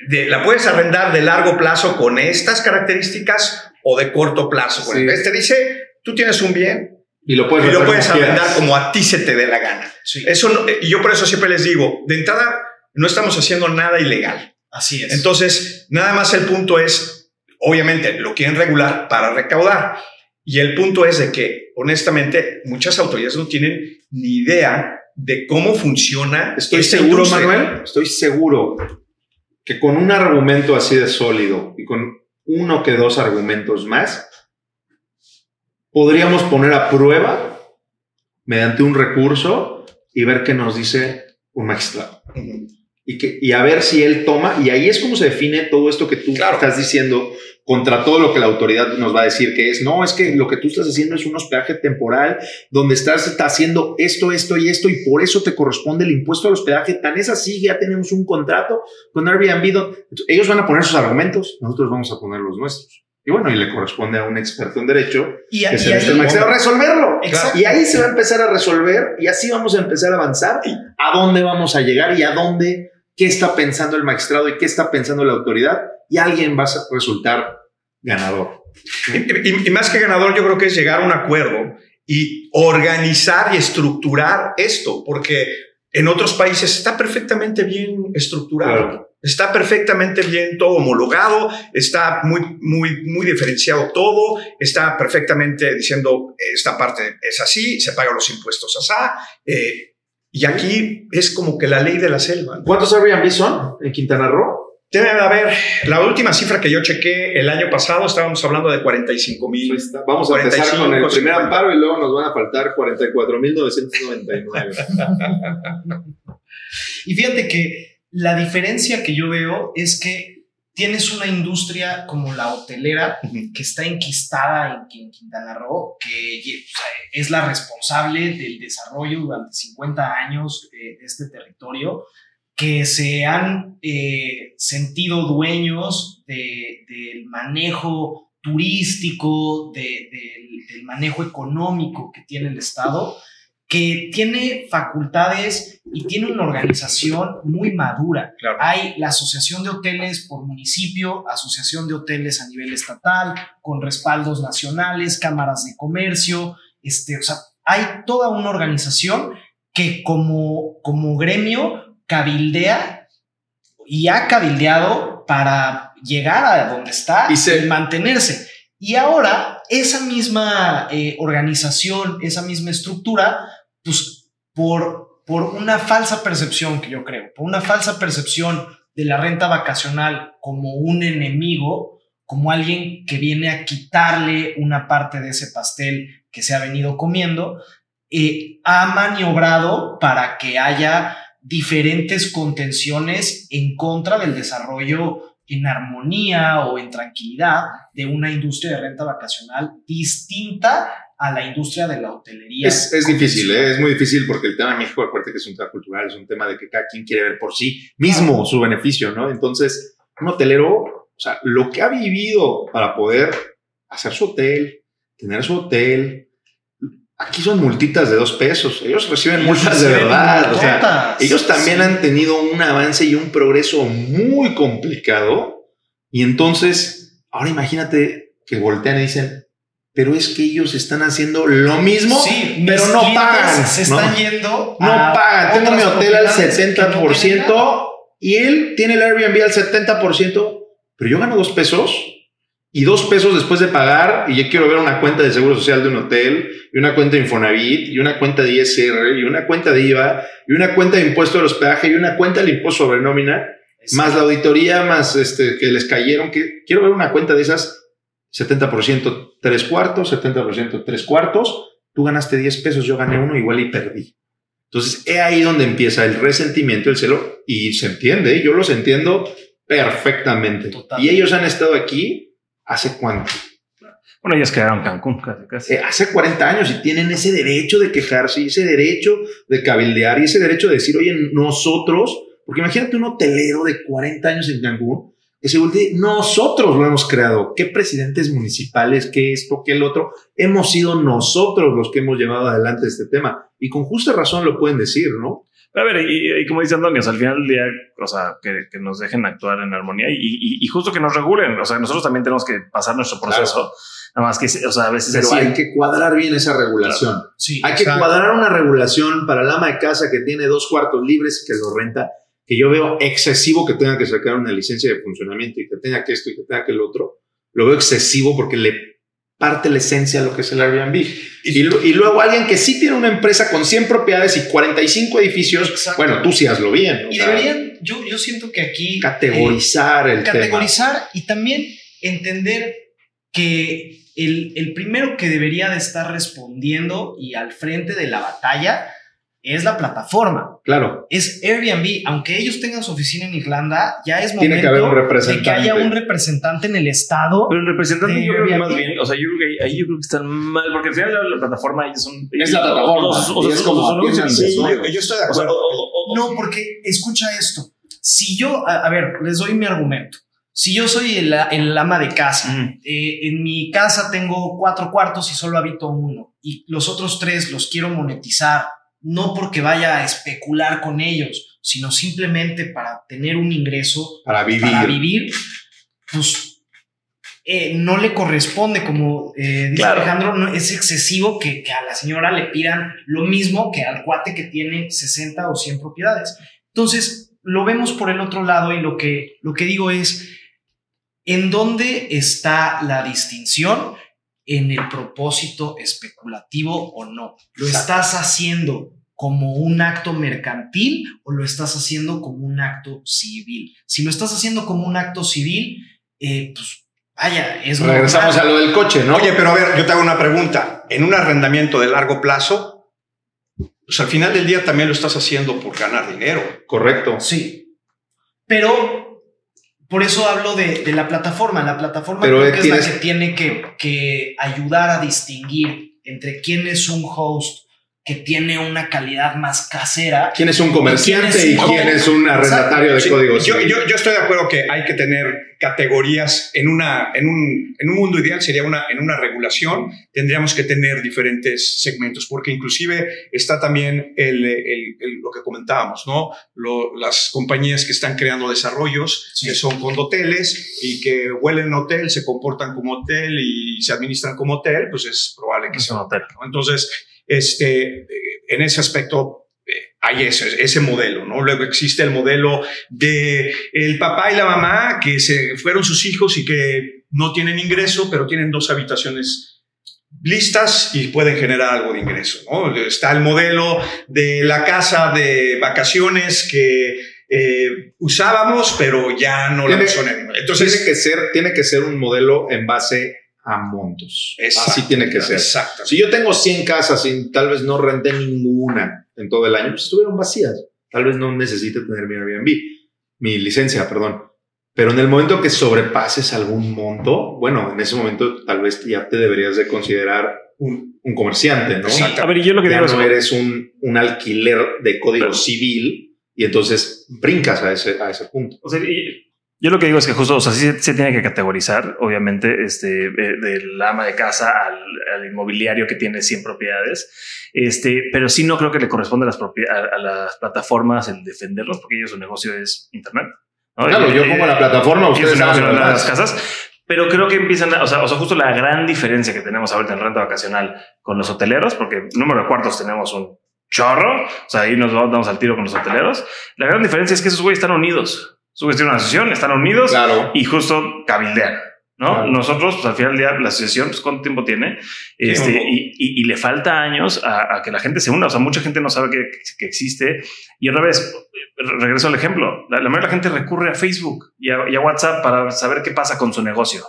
de- la puedes arrendar de largo plazo con estas características o de corto plazo. Sí. Este dice, tú tienes un bien y lo puedes, y lo puedes como quieras. arrendar como a ti se te dé la gana. Sí, Eso no- y yo por eso siempre les digo, de entrada, no estamos haciendo nada ilegal. así es. Entonces, nada más el punto es, obviamente, lo quieren regular para recaudar. Y el punto es de que, honestamente, muchas autoridades no tienen ni idea de cómo funciona. Estoy seguro, industria. Manuel, estoy seguro que con un argumento así de sólido y con uno que dos argumentos más, podríamos poner a prueba mediante un recurso y ver qué nos dice un magistrado. Y, que, y a ver si él toma, y ahí es como se define todo esto que tú Claro. estás diciendo contra todo lo que la autoridad nos va a decir que es, no, es que lo que tú estás haciendo es un hospedaje temporal donde estás está haciendo esto, esto y esto y por eso te corresponde el impuesto al hospedaje, tan es así, ya tenemos un contrato con Airbnb, ellos van a poner sus argumentos, nosotros vamos a poner los nuestros. Y bueno, y le corresponde a un experto en derecho y, que y se ahí- el magistrado resolverlo. Exacto. Y ahí se va a empezar a resolver y así vamos a empezar a avanzar a dónde vamos a llegar y a dónde, qué está pensando el magistrado y qué está pensando la autoridad y alguien va a resultar ganador. Y, más que ganador, yo creo que es llegar a un acuerdo y organizar y estructurar esto, porque en otros países está perfectamente bien estructurado. Claro. Está perfectamente bien todo homologado, está muy, muy, muy diferenciado todo, está perfectamente diciendo esta parte es así, se pagan los impuestos así. Eh, y aquí es como que la ley de la selva. ¿Cuántos Airbnb son en Quintana Roo? Debe haber, la última cifra que yo chequé el año pasado, estábamos hablando de 45 mil. Vamos a empezar con el primer amparo y luego nos van a faltar 44.999. [LAUGHS] y fíjate que la diferencia que yo veo es que tienes una industria como la hotelera que está enquistada en, Quintana Roo, que es la responsable del desarrollo durante 50 años de este territorio que se han eh, sentido dueños del manejo turístico, del manejo económico que tiene el Estado, que tiene facultades y tiene una organización muy madura. Hay la Asociación de Hoteles por municipio, Asociación de Hoteles a nivel estatal, con respaldos nacionales, cámaras de comercio, este, o sea, hay toda una organización que como, como gremio cabildea y ha cabildeado para llegar a donde está y, mantenerse. Y ahora esa misma eh, organización, esa misma estructura, pues por, por una falsa percepción que yo creo, por una falsa percepción de la renta vacacional como un enemigo, como alguien que viene a quitarle una parte de ese pastel que se ha venido comiendo, eh, ha maniobrado para que haya diferentes contenciones en contra del desarrollo en armonía o en tranquilidad de una industria de renta vacacional distinta a la industria de la hotelería. Es, es difícil, ¿eh? es muy difícil porque el tema de México, acuérdate que es un tema cultural, es un tema de que cada quien quiere ver por sí mismo su beneficio, ¿no? Entonces, un hotelero, o sea, lo que ha vivido para poder hacer su hotel, tener su hotel, Aquí son multitas de dos pesos. Ellos reciben multas de verdad. O sea, ellos también han tenido un avance y un progreso muy complicado. Y entonces, ahora imagínate que voltean y dicen, pero es que ellos están haciendo lo mismo, sí, pero no pagan. Se están yendo. No pagan. Tengo mi hotel al 70% y él tiene el Airbnb al 70%, pero yo gano dos pesos y dos pesos después de pagar y yo quiero ver una cuenta de seguro social de un hotel y una cuenta de Infonavit y una cuenta de ISR y una cuenta de IVA y una cuenta de impuesto de hospedaje y una cuenta del impuesto sobre nómina más la auditoría más este que les cayeron que quiero ver una cuenta de esas 70% tres cuartos 70% tres cuartos. Tú ganaste 10 pesos yo gané uno igual y perdí. Entonces es ahí donde empieza el resentimiento el celo y se entiende yo los entiendo perfectamente. Y ellos han estado aquí ¿Hace cuánto? Bueno, ellos quedaron en Cancún casi, casi. Eh, hace 40 años y tienen ese derecho de quejarse y ese derecho de cabildear y ese derecho de decir, oye, nosotros, porque imagínate un hotelero de 40 años en Cancún que se voltee, nosotros lo hemos creado. ¿Qué presidentes municipales, qué esto, qué el otro? Hemos sido nosotros los que hemos llevado adelante este tema. Y con justa razón lo pueden decir, ¿no? A ver, y, como dice Antonio, al final del día, o sea, que, que nos dejen actuar en armonía y, y, justo que nos regulen. O sea, nosotros también tenemos que pasar nuestro proceso. Nada más que, o sea, a veces. Pero hay que cuadrar bien esa regulación. Sí, hay que cuadrar una regulación para el ama de casa que tiene dos cuartos libres y que lo renta, que yo veo excesivo que tenga que sacar una licencia de funcionamiento y que tenga que esto y que tenga que el otro. Lo veo excesivo porque le parte la esencia de lo que es el Airbnb. Y, y, luego alguien que sí tiene una empresa con 100 propiedades y 45 edificios, bueno, tú sí hazlo bien. Y deberían, yo, yo siento que aquí... Categorizar el Categorizar y también entender que el, el primero que debería de estar respondiendo y al frente de la batalla es la plataforma. Claro. Es Airbnb. Aunque ellos tengan su oficina en Irlanda, ya es momento que haber un representante. de que haya un representante en el estado. Pero el representante yo creo que más bien, o sea, yo creo que ahí yo creo que están mal, porque al final la, plataforma es un... Es la plataforma. O, es como... yo estoy de acuerdo. no, porque escucha esto. Si yo, a, ver, les doy mi argumento. Si yo soy el, el ama de casa, eh, en mi casa tengo cuatro cuartos y solo habito uno, y los otros tres los quiero monetizar no porque vaya a especular con ellos, sino simplemente para tener un ingreso, para vivir, para vivir pues eh, no le corresponde, como eh, dice Alejandro, no, es excesivo que, a la señora le pidan lo mismo que al cuate que tiene 60 o 100 propiedades. Entonces, lo vemos por el otro lado y lo que, lo que digo es, ¿en dónde está la distinción? En el propósito especulativo o no. ¿Lo estás haciendo como un acto mercantil o lo estás haciendo como un acto civil? Si lo estás haciendo como un acto civil, eh, pues vaya, es Regresamos a lo del coche, ¿no? Oye, pero a ver, yo te hago una pregunta. En un arrendamiento de largo plazo, pues al final del día también lo estás haciendo por ganar dinero. Correcto. Sí. Pero por eso hablo de, de la plataforma. La plataforma Pero creo que es la que tiene que, que ayudar a distinguir entre quién es un host que tiene una calidad más casera. ¿Quién es un comerciante ¿Quién es y un- quién es un arrendatario de Sí, código yo, yo, yo estoy de acuerdo que hay que tener categorías en una en un, en un mundo ideal sería una en una regulación tendríamos que tener diferentes segmentos porque inclusive está también el, el- el- lo que comentábamos no Lo- las compañías que están creando desarrollos Sí. que son condoteles y que huelen hotel se comportan como hotel y se administran como hotel pues es probable que Es sea un hotel. ¿no? Entonces, este, en ese aspecto eh, hay ese, ese modelo, ¿no? Luego existe el modelo de el papá y la mamá que se fueron sus hijos y que no tienen ingreso, pero tienen dos habitaciones listas y pueden generar algo de ingreso, ¿no? Está el modelo de la casa de vacaciones que eh, usábamos, pero ya no la Tiene- usan. Entonces, tiene que, ser, tiene que ser un modelo en base a montos. Exacto, Así tiene que ser. Exacto. Si yo tengo 100 casas y tal vez no renté ninguna en todo el año, pues estuvieron vacías. Tal vez no necesite tener mi Airbnb, mi licencia, perdón. Pero en el momento que sobrepases algún monto, bueno, en ese momento tal vez ya te deberías de considerar un, un comerciante, ¿no? Exacto. A ver, yo lo que Ya digo es, no eres un, un alquiler de código Pero- civil y entonces brincas a ese, a ese punto. O sea, y- yo lo que digo es que justo, o sea, sí se, tiene que categorizar, obviamente, este, eh, del ama de casa al, al inmobiliario que tiene 100 propiedades, este, pero sí no creo que le corresponde a las, a, a las plataformas el defenderlos, porque ellos su negocio es Internet. ¿no? Claro, yo pongo la plataforma, ustedes lo las demás. casas, pero creo que empiezan, a- o sea, o sea, justo la gran diferencia que tenemos ahorita en renta vacacional con los hoteleros, porque número de cuartos tenemos un chorro, o sea, ahí nos vamos al tiro con los hoteleros. La gran diferencia es que esos güeyes están unidos. Tienen una asociación, están unidos Claro. y justo cabildean. ¿no? Claro. Nosotros, pues, al final del día, la asociación, pues, ¿cuánto tiempo tiene? Este, y, y- y le falta años a, a que la gente se una. O sea, mucha gente no sabe que, que existe. Y otra vez, re- regreso al ejemplo. La, la mayoría de la gente recurre a Facebook y a, y a WhatsApp para saber qué pasa con su negocio.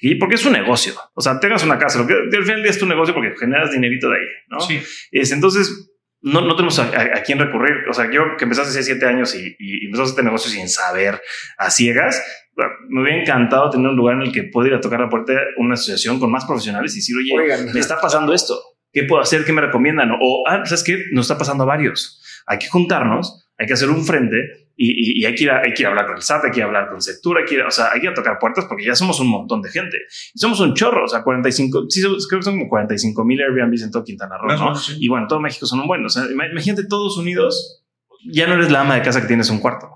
Y porque es un negocio. O sea, tengas una casa, lo que al final del día es tu negocio porque generas dinerito de ahí, ¿no? Sí. Es, entonces, no, no tenemos a, a- a quién recurrir. O sea, yo que empezaste hace siete años y, y empezó este negocio sin saber, a ciegas, me hubiera encantado tener un lugar en el que pueda ir a tocar la puerta de una asociación con más profesionales y decir, oye, Oigan. me está pasando esto. ¿Qué puedo hacer? ¿Qué me recomiendan? O, ah, ¿sabes qué? Nos está pasando a varios. Hay que juntarnos, hay que hacer un frente y, y- y hay, que ir a, hay que ir a hablar con el SAT, hay que ir a hablar con Sectura, hay que ir, o sea, hay que ir a tocar puertas porque ya somos un montón de gente. Y somos un chorro, o sea, 45, sí, creo que son como 45 mil Airbnbs en todo Quintana Roo, ¿no? sí. Y bueno, todo México son un buen. O sea, ima- imagínate todos unidos. Ya no eres la ama de casa que tienes un cuarto.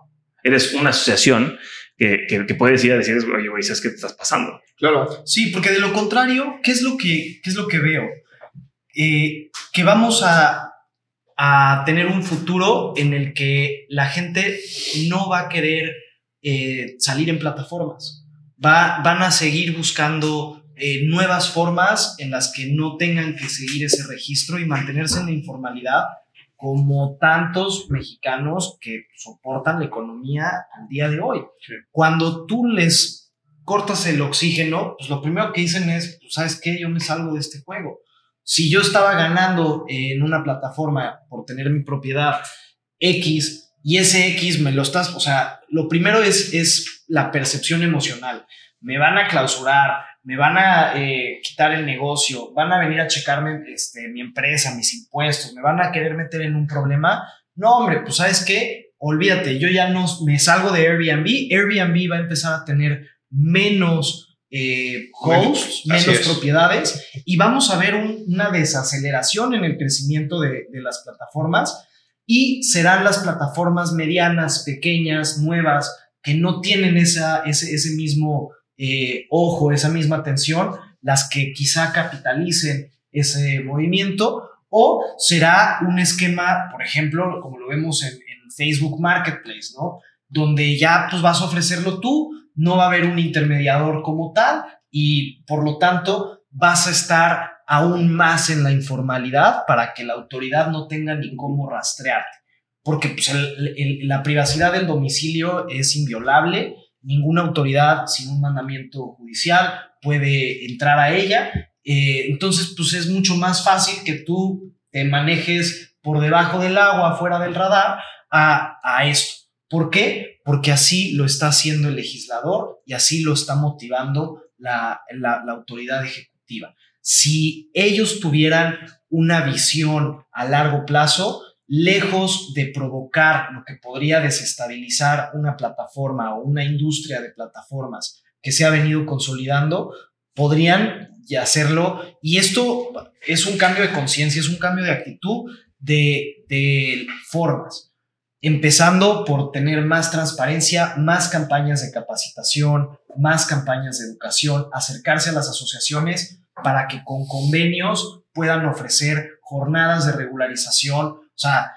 Eres una asociación que, que, que puedes ir a decir, oye, güey, ¿sabes qué te estás pasando? Claro. Sí, porque de lo contrario, ¿qué es lo que, qué es lo que veo? Eh, que vamos a, a tener un futuro en el que la gente no va a querer eh, salir en plataformas. Va, van a seguir buscando eh, nuevas formas en las que no tengan que seguir ese registro y mantenerse en la informalidad como tantos mexicanos que soportan la economía al día de hoy. Cuando tú les cortas el oxígeno, pues lo primero que dicen es, pues, ¿sabes qué? Yo me salgo de este juego. Si yo estaba ganando en una plataforma por tener mi propiedad X y ese X me lo estás, o sea, lo primero es, es la percepción emocional. Me van a clausurar, me van a eh, quitar el negocio, van a venir a checarme este, mi empresa, mis impuestos, me van a querer meter en un problema. No, hombre, pues sabes qué, olvídate, yo ya no me salgo de Airbnb, Airbnb va a empezar a tener menos eh, hosts, menos es. propiedades y vamos a ver un- una desaceleración en el crecimiento de, de las plataformas y serán las plataformas medianas, pequeñas, nuevas, que no tienen esa, ese, ese mismo eh, ojo, esa misma atención, las que quizá capitalicen ese movimiento, o será un esquema, por ejemplo, como lo vemos en, en Facebook Marketplace, ¿no? Donde ya pues vas a ofrecerlo tú, no va a haber un intermediador como tal y por lo tanto vas a estar aún más en la informalidad para que la autoridad no tenga ni cómo rastrearte. Porque pues, la privacidad del domicilio es inviolable, ninguna autoridad sin un mandamiento judicial puede entrar a ella. Eh, entonces, pues es mucho más fácil que tú te manejes por debajo del agua, fuera del radar, a, a esto. ¿Por qué? Porque así lo está haciendo el legislador y así lo está motivando la, autoridad ejecutiva. Si ellos tuvieran una visión a largo plazo, lejos de provocar lo que podría desestabilizar una plataforma o una industria de plataformas que se ha venido consolidando, podrían hacerlo. Y esto es un cambio de conciencia, es un cambio de actitud de formas empezando por tener más transparencia, más campañas de capacitación, más campañas de educación, acercarse a las asociaciones para que con convenios puedan ofrecer jornadas de regularización. O sea,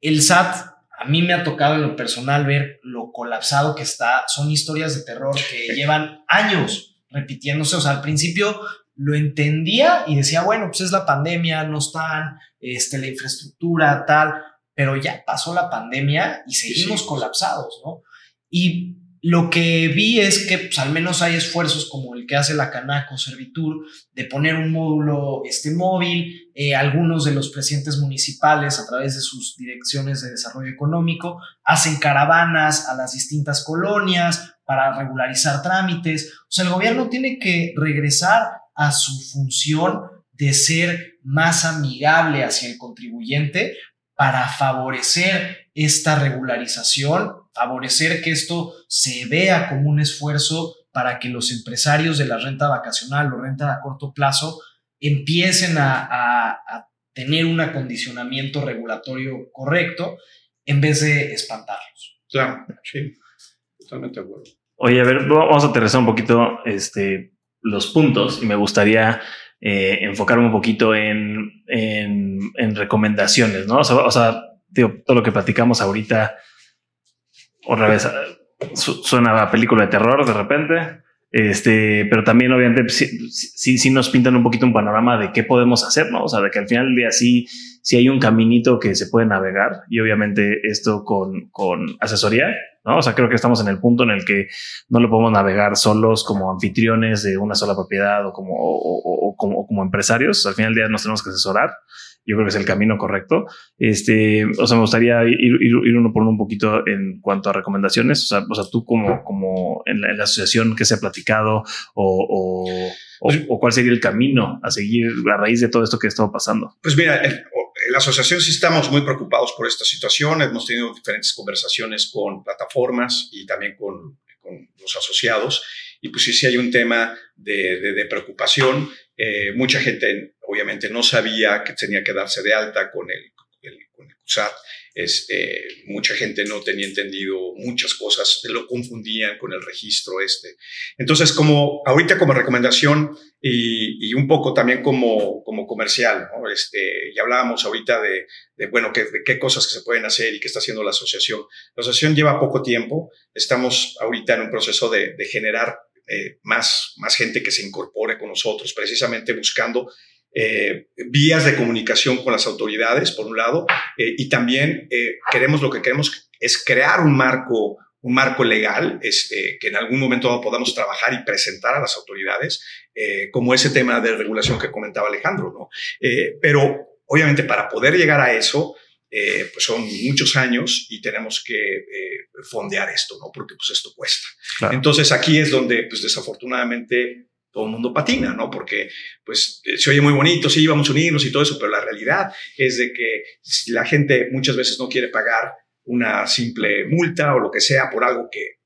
el SAT, a mí me ha tocado en lo personal ver lo colapsado que está. Son historias de terror que llevan años repitiéndose. O sea, al principio lo entendía y decía, bueno, pues es la pandemia, no están, este, la infraestructura, tal pero ya pasó la pandemia y seguimos colapsados, ¿no? Y lo que vi es que pues, al menos hay esfuerzos como el que hace la Canaco Servitur de poner un módulo este, móvil, eh, algunos de los presidentes municipales a través de sus direcciones de desarrollo económico hacen caravanas a las distintas colonias para regularizar trámites. O sea, el gobierno tiene que regresar a su función de ser más amigable hacia el contribuyente para favorecer esta regularización, favorecer que esto se vea como un esfuerzo para que los empresarios de la renta vacacional o renta a corto plazo empiecen a, tener un acondicionamiento regulatorio correcto en vez de espantarlos. Claro, sí, totalmente de acuerdo. Oye, a ver, vamos a aterrizar un poquito este, los puntos y me gustaría eh, un poquito en, en, recomendaciones, ¿no? O sea, todo lo que platicamos ahorita, otra vez suena a película de terror de repente, este, pero también obviamente sí, sí, nos pintan un poquito un panorama de qué podemos hacer, ¿no? O sea, de que al final del día sí hay un caminito que se puede navegar y obviamente esto con, con asesoría, ¿no? O sea, creo que estamos en el punto en el que no lo podemos navegar solos como anfitriones de una sola propiedad o como, o, como, como empresarios. al final del día nos tenemos que asesorar yo creo que es el camino correcto. Este, o sea, me gustaría ir, ir, uno por uno un poquito en cuanto a recomendaciones. O sea, o sea tú como, como en la, asociación que se ha platicado o, pues o, cuál sería el camino a seguir a raíz de todo esto que ha estado pasando. Pues mira, en, la asociación sí estamos muy preocupados por esta situación. Hemos tenido diferentes conversaciones con plataformas y también con, con los asociados. Y pues sí, sí hay un tema de, de, de preocupación. Eh, mucha gente obviamente no sabía que tenía que darse de alta con el, con el CUSAT. Este, mucha gente no tenía entendido muchas cosas, lo confundían con el registro este. Entonces, como ahorita como recomendación y, un poco también como, como comercial, ¿no? este, ya hablábamos ahorita de, bueno, qué, de qué cosas que se pueden hacer y qué está haciendo la asociación. La asociación lleva poco tiempo, estamos ahorita en un proceso de, de generar eh, más, más gente que se incorpore con nosotros, precisamente buscando eh, vías de comunicación con las autoridades, por un lado, eh, y también eh, queremos, lo que queremos es crear un marco, un marco legal este, que en algún momento podamos trabajar y presentar a las autoridades, como ese tema de regulación que comentaba Alejandro, ¿no? pero obviamente para poder llegar a eso, pues son muchos años y tenemos que fondear esto, ¿no? Porque pues esto cuesta. Entonces aquí es donde, pues desafortunadamente, todo el mundo patina, ¿no? Porque pues eh, se oye muy bonito, sí, vamos a unirnos y todo eso, pero la realidad es de que la gente muchas veces no quiere pagar una simple multa o lo que sea por algo que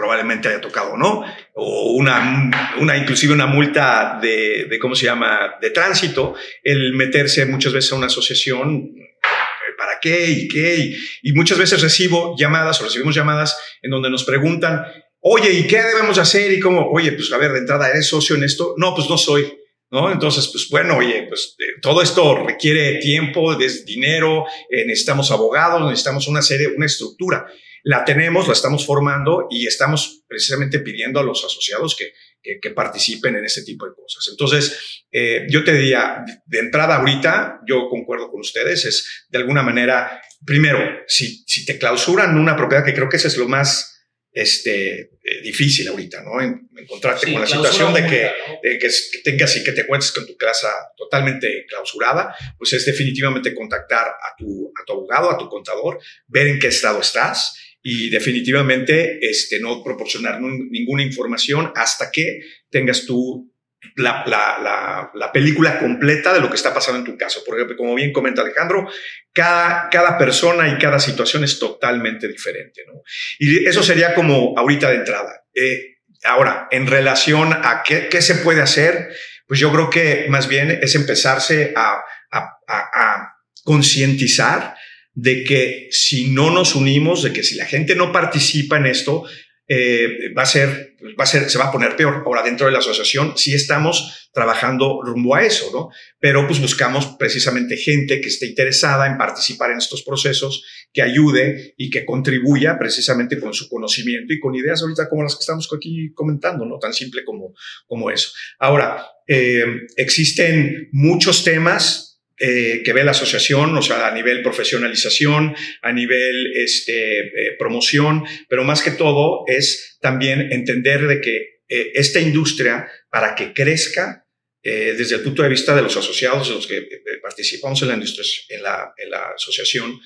probablemente haya tocado, ¿no? O una, una inclusive una multa de, de, ¿cómo se llama?, de tránsito, el meterse muchas veces a una asociación, eh, ¿para qué y qué? Y, muchas veces recibo llamadas o recibimos llamadas en donde nos preguntan, Oye, ¿y qué debemos hacer? Y como, oye, pues a ver, de entrada, ¿eres socio en esto? No, pues no soy. ¿no? Entonces, pues bueno, oye, pues eh, todo esto requiere tiempo, dinero, eh, necesitamos abogados, necesitamos una serie, una estructura. La tenemos, la estamos formando y estamos precisamente pidiendo a los asociados que, que, participen en ese tipo de cosas. Entonces, eh, yo te diría, de entrada ahorita, yo concuerdo con ustedes, es de alguna manera, primero, si, si te clausuran una propiedad, que creo que eso es lo más este, eh, difícil ahorita, ¿no? encontrarte con la situación de que, que, tengas y que te cuentes con tu casa totalmente clausurada, pues es definitivamente contactar a tu, a tu abogado, a tu contador, ver en qué estado estás y definitivamente este, no proporcionar ninguna información hasta que tengas tú la, la, la, película completa de lo que está pasando en tu caso. Porque, como bien comenta Alejandro, cada, cada persona y cada situación es totalmente diferente. ¿no? Y eso sería como ahorita de entrada. Eh, ahora, en relación a qué, qué, se puede hacer, pues yo creo que más bien es empezarse a, a, a concientizar de que si no nos unimos, de que si la gente no participa en esto, eh, va a ser, va a ser, se va a poner peor. Ahora, dentro de la asociación sí estamos trabajando rumbo a eso, ¿no? Pero pues buscamos precisamente gente que esté interesada en participar en estos procesos, que ayude y que contribuya precisamente con su conocimiento y con ideas ahorita como las que estamos aquí comentando, ¿no? Tan simple como, como eso. Ahora, eh, existen muchos temas eh, que ve la asociación, o sea, a nivel profesionalización, a nivel este, eh, promoción, pero más que todo es también entender de que eh, esta industria, para que crezca, desde el punto de vista de los asociados, de los que participamos en la industria, en la asociación,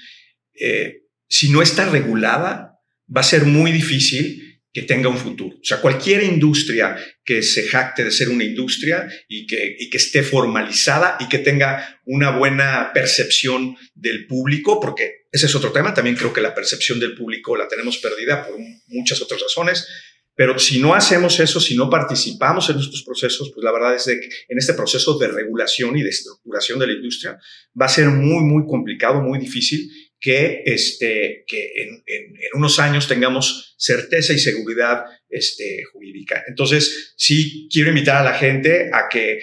si no está regulada, va a ser muy difícil que tenga un futuro. O sea, cualquier industria que se jacte de ser una industria y que, y que esté formalizada y que tenga una buena percepción del público, porque ese es otro tema, también creo que la percepción del público la tenemos perdida por muchas otras razones, pero si no hacemos eso, si no participamos en estos procesos, pues la verdad es que en este proceso de regulación y de estructuración de la industria va a ser muy, muy complicado, muy difícil que, este, que en, en, en unos años tengamos certeza y seguridad este, jurídica. Entonces, sí quiero invitar a la gente a que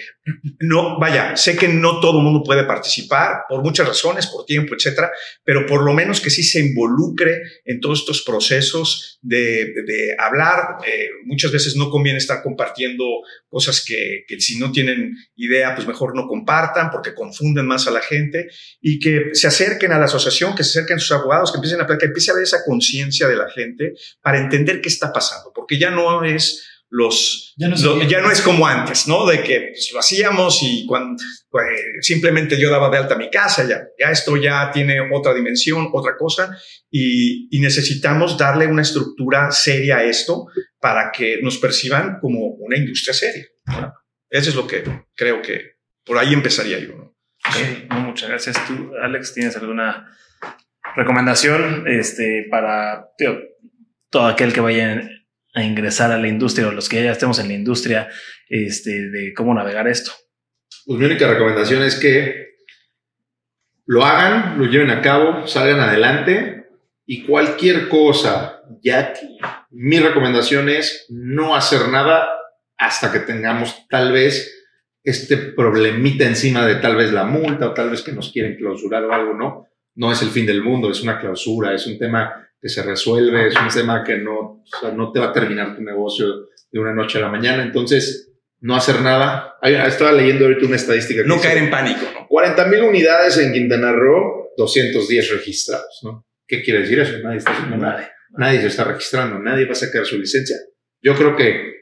no, vaya, sé que no todo el mundo puede participar por muchas razones, por tiempo, etcétera, pero por lo menos que sí se involucre en todos estos procesos de, de hablar. Eh, muchas veces no conviene estar compartiendo cosas que, que, si no tienen idea, pues mejor no compartan porque confunden más a la gente y que se acerquen a la asociación, que se acerquen a sus abogados, que empiecen a que empiece a haber esa conciencia de la gente para entender qué está pasando, porque ya no es los, ya no, es como antes, ¿no? De que pues, lo hacíamos y cuando pues, simplemente yo daba de alta mi casa, ya, ya esto ya tiene otra dimensión, otra cosa, y, y, necesitamos darle una estructura seria a esto para que nos perciban como una industria seria. Eso es lo que creo que por ahí empezaría yo, ¿no? muchas gracias. ¿Tú, Alex, tienes alguna recomendación este, para todo aquel que vaya a ingresar a la industria o los que ya estemos en la industria este, de cómo navegar esto? Pues mi única recomendación es que lo hagan, lo lleven a cabo, salgan adelante y cualquier cosa, ya mi recomendación es no hacer nada hasta que tengamos tal vez este problemita encima de tal vez la multa o tal vez que nos quieren clausurar o algo, ¿no? No es el fin del mundo, es una clausura, es un tema que se resuelve, es un tema que no, o sea, no te va a terminar tu negocio de una noche a la mañana, entonces no hacer nada. Estaba leyendo ahorita una estadística. no caer en pánico. 40 mil unidades en Quintana Roo, 210 registrados, ¿no? ¿Qué quiere decir eso? Nadie está haciendo nada. Nadie se está registrando, nadie va a sacar su licencia. Yo creo que,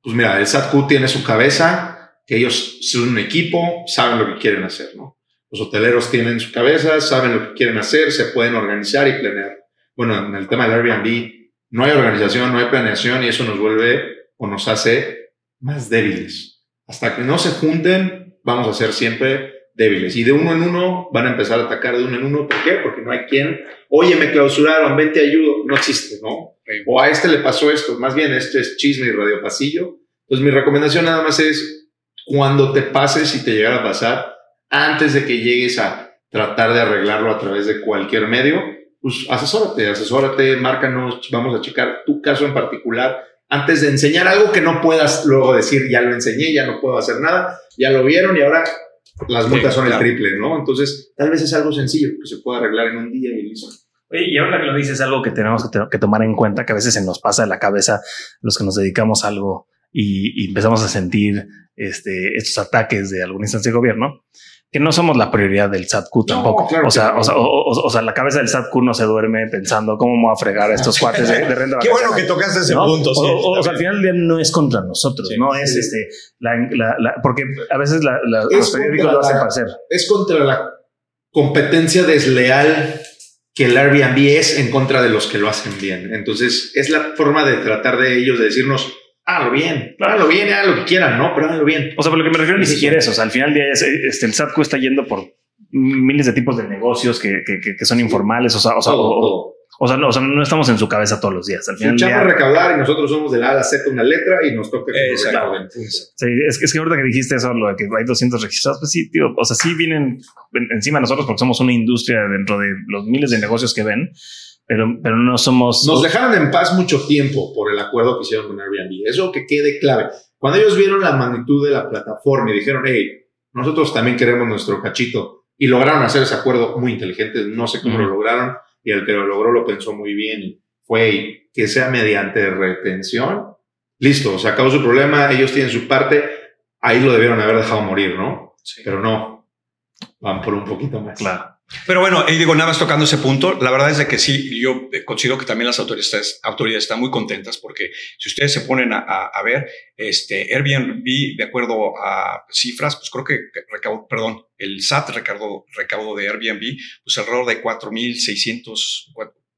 pues mira, el SATQ tiene su cabeza, que ellos son un equipo, saben lo que quieren hacer, ¿no? Los hoteleros tienen su cabeza, saben lo que quieren hacer, se pueden organizar y planear bueno, en el tema del Airbnb, no hay organización, no hay planeación y eso nos vuelve o nos hace más débiles. Hasta que no se junten, vamos a ser siempre débiles. Y de uno en uno van a empezar a atacar de uno en uno. ¿Por qué? Porque no hay quien, oye, me clausuraron, ven, te ayudo. No existe, ¿no? O a este le pasó esto. Más bien, este es chisme y radio pasillo. Entonces, mi recomendación nada más es, cuando te pases y te llegara a pasar, antes de que llegues a tratar de arreglarlo a través de cualquier medio, pues asesórate, asesórate, márcanos, vamos a checar tu caso en particular antes de enseñar algo que no puedas luego decir, ya lo enseñé, ya no puedo hacer nada, ya lo vieron y ahora las multas Sí, son claro. el triple, ¿no? Entonces, tal vez es algo sencillo que se puede arreglar en un día y listo. Oye, y ahora que lo dices, algo que tenemos que, que tomar en cuenta, que a veces se nos pasa de la cabeza los que nos dedicamos a algo y, y empezamos a sentir este, estos ataques de alguna instancia de gobierno, que no somos la prioridad del SATQ tampoco. claro o, sea, no. o, sea, o, o- o sea, la cabeza del SATQ no se duerme pensando cómo me voy a fregar a estos cuates de, de renta Qué bueno que tocaste ese ¿no? punto. O, sea, al final del día no es contra nosotros, Sí, no es sí. este, la, la- la- porque a veces la- la- Es los periódicos lo hacen parecer. Es contra la competencia desleal que el Airbnb es en contra de los que lo hacen bien. Entonces, es la forma de tratar de ellos de decirnos, háganlo bien, háganlo bien, hagan lo que quieran, ¿no? Pero háganlo bien. O sea, por lo que me refiero ni siquiera eso. O sea, al final del día es, este, el SATQ está yendo por miles de tipos de negocios que, que, que- que son informales. O sea, o sea, Todo, o- todo. o sea, no, o sea, no estamos en su cabeza todos los días. Al final día, es recaudar y nosotros somos de la A a la Z una letra y nos toca recauden. Sí, es, que- es que ahorita que dijiste eso, lo de que hay 200 registrados, pues sí, tío, o sea, sí vienen en- encima de nosotros porque somos una industria dentro de los miles de negocios que ven, pero, pero no somos... Nos dejaron en paz mucho tiempo por el acuerdo que hicieron con Airbnb. Eso que quede clave. Cuando ellos vieron la magnitud de la plataforma y dijeron, hey, nosotros también queremos nuestro cachito, y lograron hacer ese acuerdo muy inteligente, no sé cómo lo lograron, y el que lo logró lo pensó muy bien, y fue que sea mediante retención. Listo, se acabó su problema, ellos tienen su parte, ahí lo debieron haber dejado morir, ¿no? Sí. Pero no, van por un poquito más. Claro. Pero bueno, y digo, nada más tocando ese punto, la verdad es de que sí, yo eh, considero que también las autoridades, autoridades están muy contentas porque si ustedes se ponen a, a- a ver, este Airbnb, de acuerdo a cifras, pues creo que perdón, el SAT recaudó, recaudo de Airbnb, pues alrededor de 4.600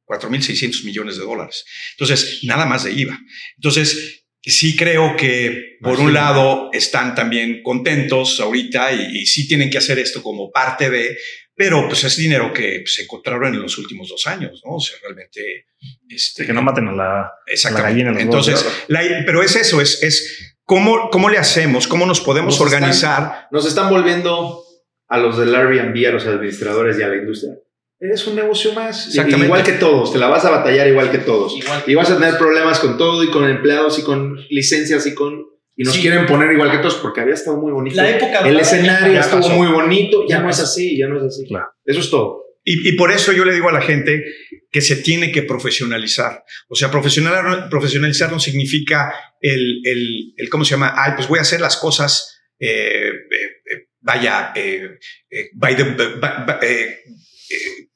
4.600 millones de dólares. Entonces, nada más de IVA. Entonces, sí creo que por un lado están también contentos ahorita y, y sí tienen que hacer esto como parte de, pero pues es dinero que se encontraron en los últimos dos años, ¿no? O sea, realmente... Este, Que no maten a la... Exactamente. gallina en huevos de Entonces, la- pero es eso, es, es cómo, cómo le hacemos, cómo nos podemos Nos están- organizar. Nos están volviendo a los del Airbnb, a los administradores y a la industria. Eres un negocio más. Exactamente. Igual que todos, te la vas a batallar igual que todos. Igual que Y vas a tener problemas con todo y con empleados y con licencias y con... Y nos Sí. quieren poner igual que todos porque había estado muy bonito. La época El escenario ya estuvo pasó. muy bonito. Ya, Ya no es pasó. así, ya no es así. Claro. Eso es todo. Y, y por eso yo le digo a la gente que se tiene que profesionalizar. O sea, profesional, profesionalizar no significa el, el, el, ¿cómo se llama? Ay, pues voy a hacer las cosas, eh, eh, eh, vaya, eh, eh, by the- ba- eh, eh,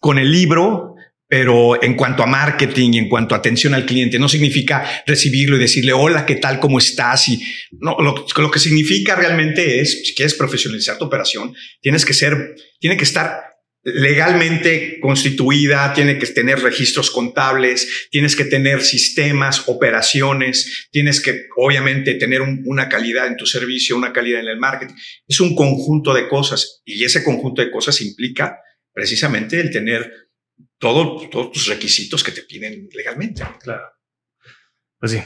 con el libro, pero en cuanto a marketing y en cuanto a atención al cliente, no significa recibirlo y decirle, hola, ¿qué tal? ¿Cómo estás? Y no, lo, que significa realmente es, si quieres profesionalizar tu operación, tienes que ser, tiene que estar legalmente constituida, tiene que tener registros contables, tienes que tener sistemas, operaciones, tienes que obviamente tener un- una calidad en tu servicio, una calidad en el marketing. Es un conjunto de cosas y ese conjunto de cosas implica precisamente el tener todo, todos tus requisitos que te piden legalmente. Claro. Pues sí.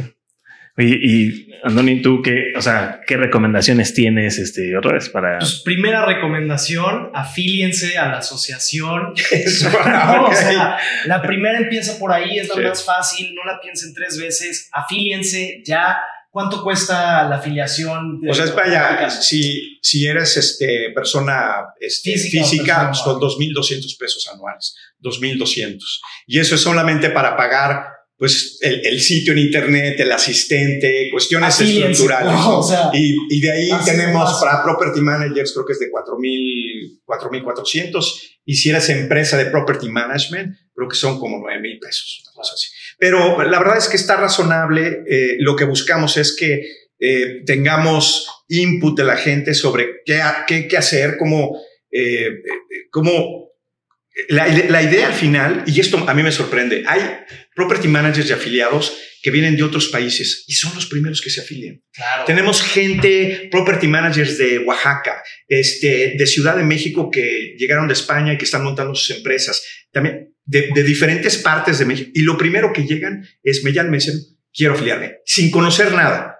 Oye, y Andoni, tú qué, o sea, qué recomendaciones tienes, este, otra vez para. Pues primera recomendación, afíliense a la asociación. [LAUGHS] Eso, [LAUGHS] No, ok. o sea, la primera empieza por ahí, es la Sí. más fácil, no la piensen tres veces, afíliense ya. ¿Cuánto cuesta la afiliación? de- O sea, es vaya, si, si eres este, persona este, Física física, persona son 2.200 pesos anuales, 2.200. Y eso es solamente para pagar pues, el, el sitio en Internet, el asistente, cuestiones estructurales. ¿no? O sea, Y, y de ahí tenemos para Property Managers, creo que es de 4.000, 4.400. Y si eres empresa de Property Management, creo que son como 9.000 pesos, una cosa así. Pero la verdad es que está razonable. eh, lo que buscamos es que eh, tengamos input de la gente sobre qué, qué, qué hacer, cómo, eh, eh, cómo la, la idea al final, y esto a mí me sorprende, hay property managers y afiliados que vienen de otros países y son los primeros que se afilian. claro. Tenemos gente, property managers de Oaxaca, este, de Ciudad de México que llegaron de España y que están montando sus empresas, también de, diferentes partes de México. Y lo primero que llegan es, me llaman, me quiero afiliarme, sin conocer nada.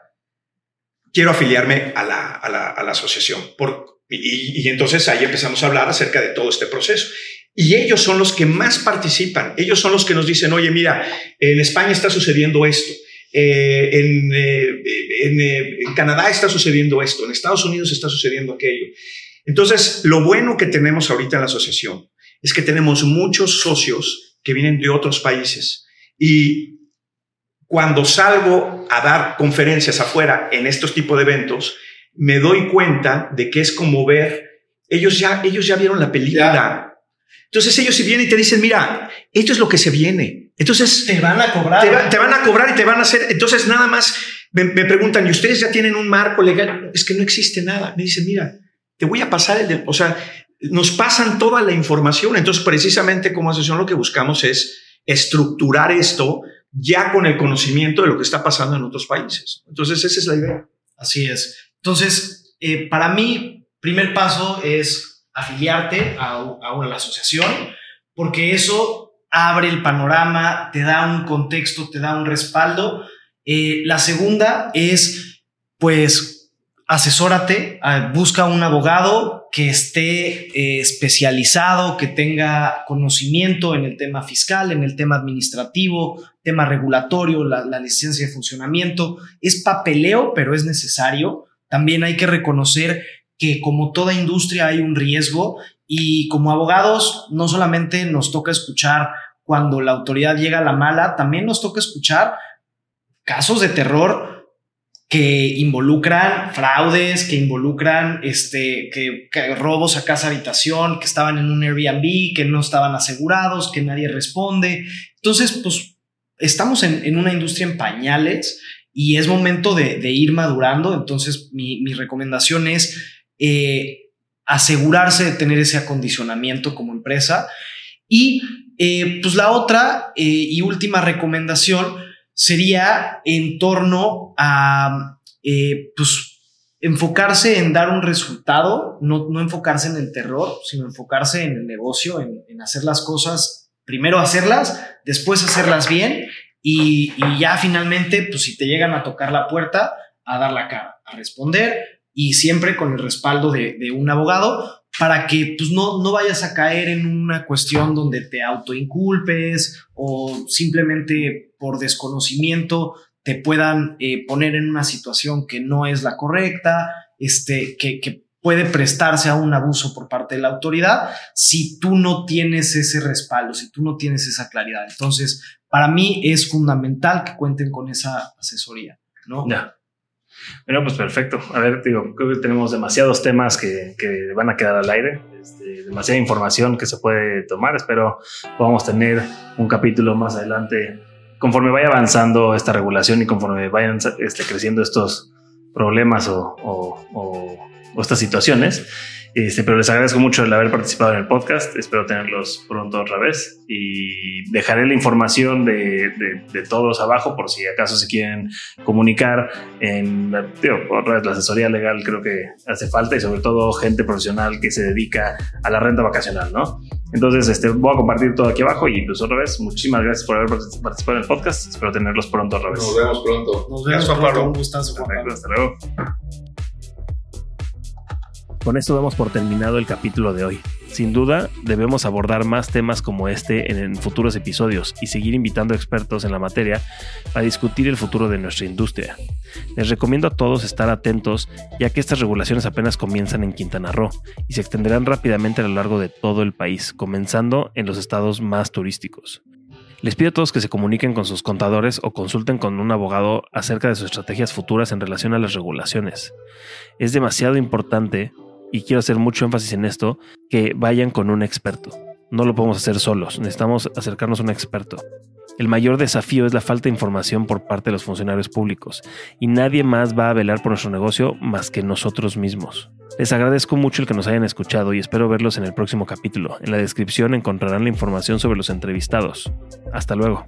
Quiero afiliarme a la, a la, a la asociación. Por, y, y entonces ahí empezamos a hablar acerca de todo este proceso. Y ellos son los que más participan. Ellos son los que nos dicen, oye, mira, en España está sucediendo esto. eh, en, eh, eh, en Canadá está sucediendo esto, en Estados Unidos está sucediendo aquello. Entonces, lo bueno que tenemos ahorita en la asociación es que tenemos muchos socios que vienen de otros países y cuando salgo a dar conferencias afuera en estos tipos de eventos, me doy cuenta de que es como ver, ellos ya, ellos ya vieron la película. Entonces ellos si vienen y te dicen, mira, esto es lo que se viene. Entonces Te van a cobrar. te, va- te van a cobrar y te van a hacer. Entonces nada más me, me preguntan, ¿y ustedes ya tienen un marco legal? Es que no existe nada. Me dicen, mira, te voy a pasar el, de- o sea, nos pasan toda la información. Entonces precisamente como asociación lo que buscamos es estructurar esto ya con el conocimiento de lo que está pasando en otros países. Entonces esa es la idea. Así es. Entonces, eh, para mí, primer paso es afiliarte a, a una asociación, porque eso abre el panorama, te da un contexto, te da un respaldo. Eh, la segunda es, pues, asesórate, ah, busca un abogado que esté eh, especializado, que tenga conocimiento en el tema fiscal, en el tema administrativo, tema regulatorio, la, la licencia de funcionamiento. Es papeleo, pero es necesario. También hay que reconocer que como toda industria hay un riesgo y como abogados no solamente nos toca escuchar cuando la autoridad llega a la mala, también nos toca escuchar casos de terror que involucran fraudes, que involucran este, que, robos a casa habitación, que estaban en un Airbnb, que no estaban asegurados, que nadie responde. Entonces, pues estamos en, en una industria en pañales y es momento de, de ir madurando. Entonces, mi, mi recomendación es eh, asegurarse de tener ese acondicionamiento como empresa. Y eh, pues la otra eh, y última recomendación sería en torno a eh, pues enfocarse en dar un resultado, no, no enfocarse en el terror, sino enfocarse en el negocio, en, en hacer las cosas, primero hacerlas, después hacerlas bien y, ya finalmente, pues si te llegan a tocar la puerta, a dar la cara, a responder y siempre con el respaldo de un abogado para que pues, no, no vayas a caer en una cuestión donde te autoinculpes o simplemente por desconocimiento te puedan eh, poner en una situación que no es la correcta, este, que, que puede prestarse a un abuso por parte de la autoridad si tú no tienes ese respaldo, si tú no tienes esa claridad. Entonces, para mí es fundamental que cuenten con esa asesoría, ¿no? Bueno, pues perfecto. A ver, digo, creo que tenemos demasiados temas que, que van a quedar al aire, este, demasiada información que se puede tomar. Espero podamos tener un capítulo más adelante conforme vaya avanzando esta regulación y conforme vayan este, creciendo estos problemas o, o, estas situaciones. Este, pero les agradezco mucho el haber participado en el podcast. Espero tenerlos pronto otra vez. Y dejaré la información de, de, de todos abajo por si acaso se quieren comunicar en tío, otra vez, la asesoría legal. Creo que hace falta y sobre todo gente profesional que se dedica a la renta vacacional, ¿no? Entonces, este, voy a compartir todo aquí abajo y pues otra vez, muchísimas gracias por haber participado en el podcast. Espero tenerlos pronto otra vez. Nos vemos pronto. Nos vemos, Gracias, Juan pronto. Pablo. Un gustazo, Juan Pablo. Hasta luego. Con esto damos por terminado el capítulo de hoy. Sin duda, debemos abordar más temas como este en, futuros episodios y seguir invitando expertos en la materia para discutir el futuro de nuestra industria. Les recomiendo a todos estar atentos ya que estas regulaciones apenas comienzan en Quintana Roo y se extenderán rápidamente a lo largo de todo el país, comenzando en los estados más turísticos. Les pido a todos que se comuniquen con sus contadores o consulten con un abogado acerca de sus estrategias futuras en relación a las regulaciones. Es demasiado importante y quiero hacer mucho énfasis en esto, que vayan con un experto. No lo podemos hacer solos, necesitamos acercarnos a un experto. El mayor desafío es la falta de información por parte de los funcionarios públicos y nadie más va a velar por nuestro negocio más que nosotros mismos. Les agradezco mucho el que nos hayan escuchado y espero verlos en el próximo capítulo. En la descripción encontrarán la información sobre los entrevistados. Hasta luego.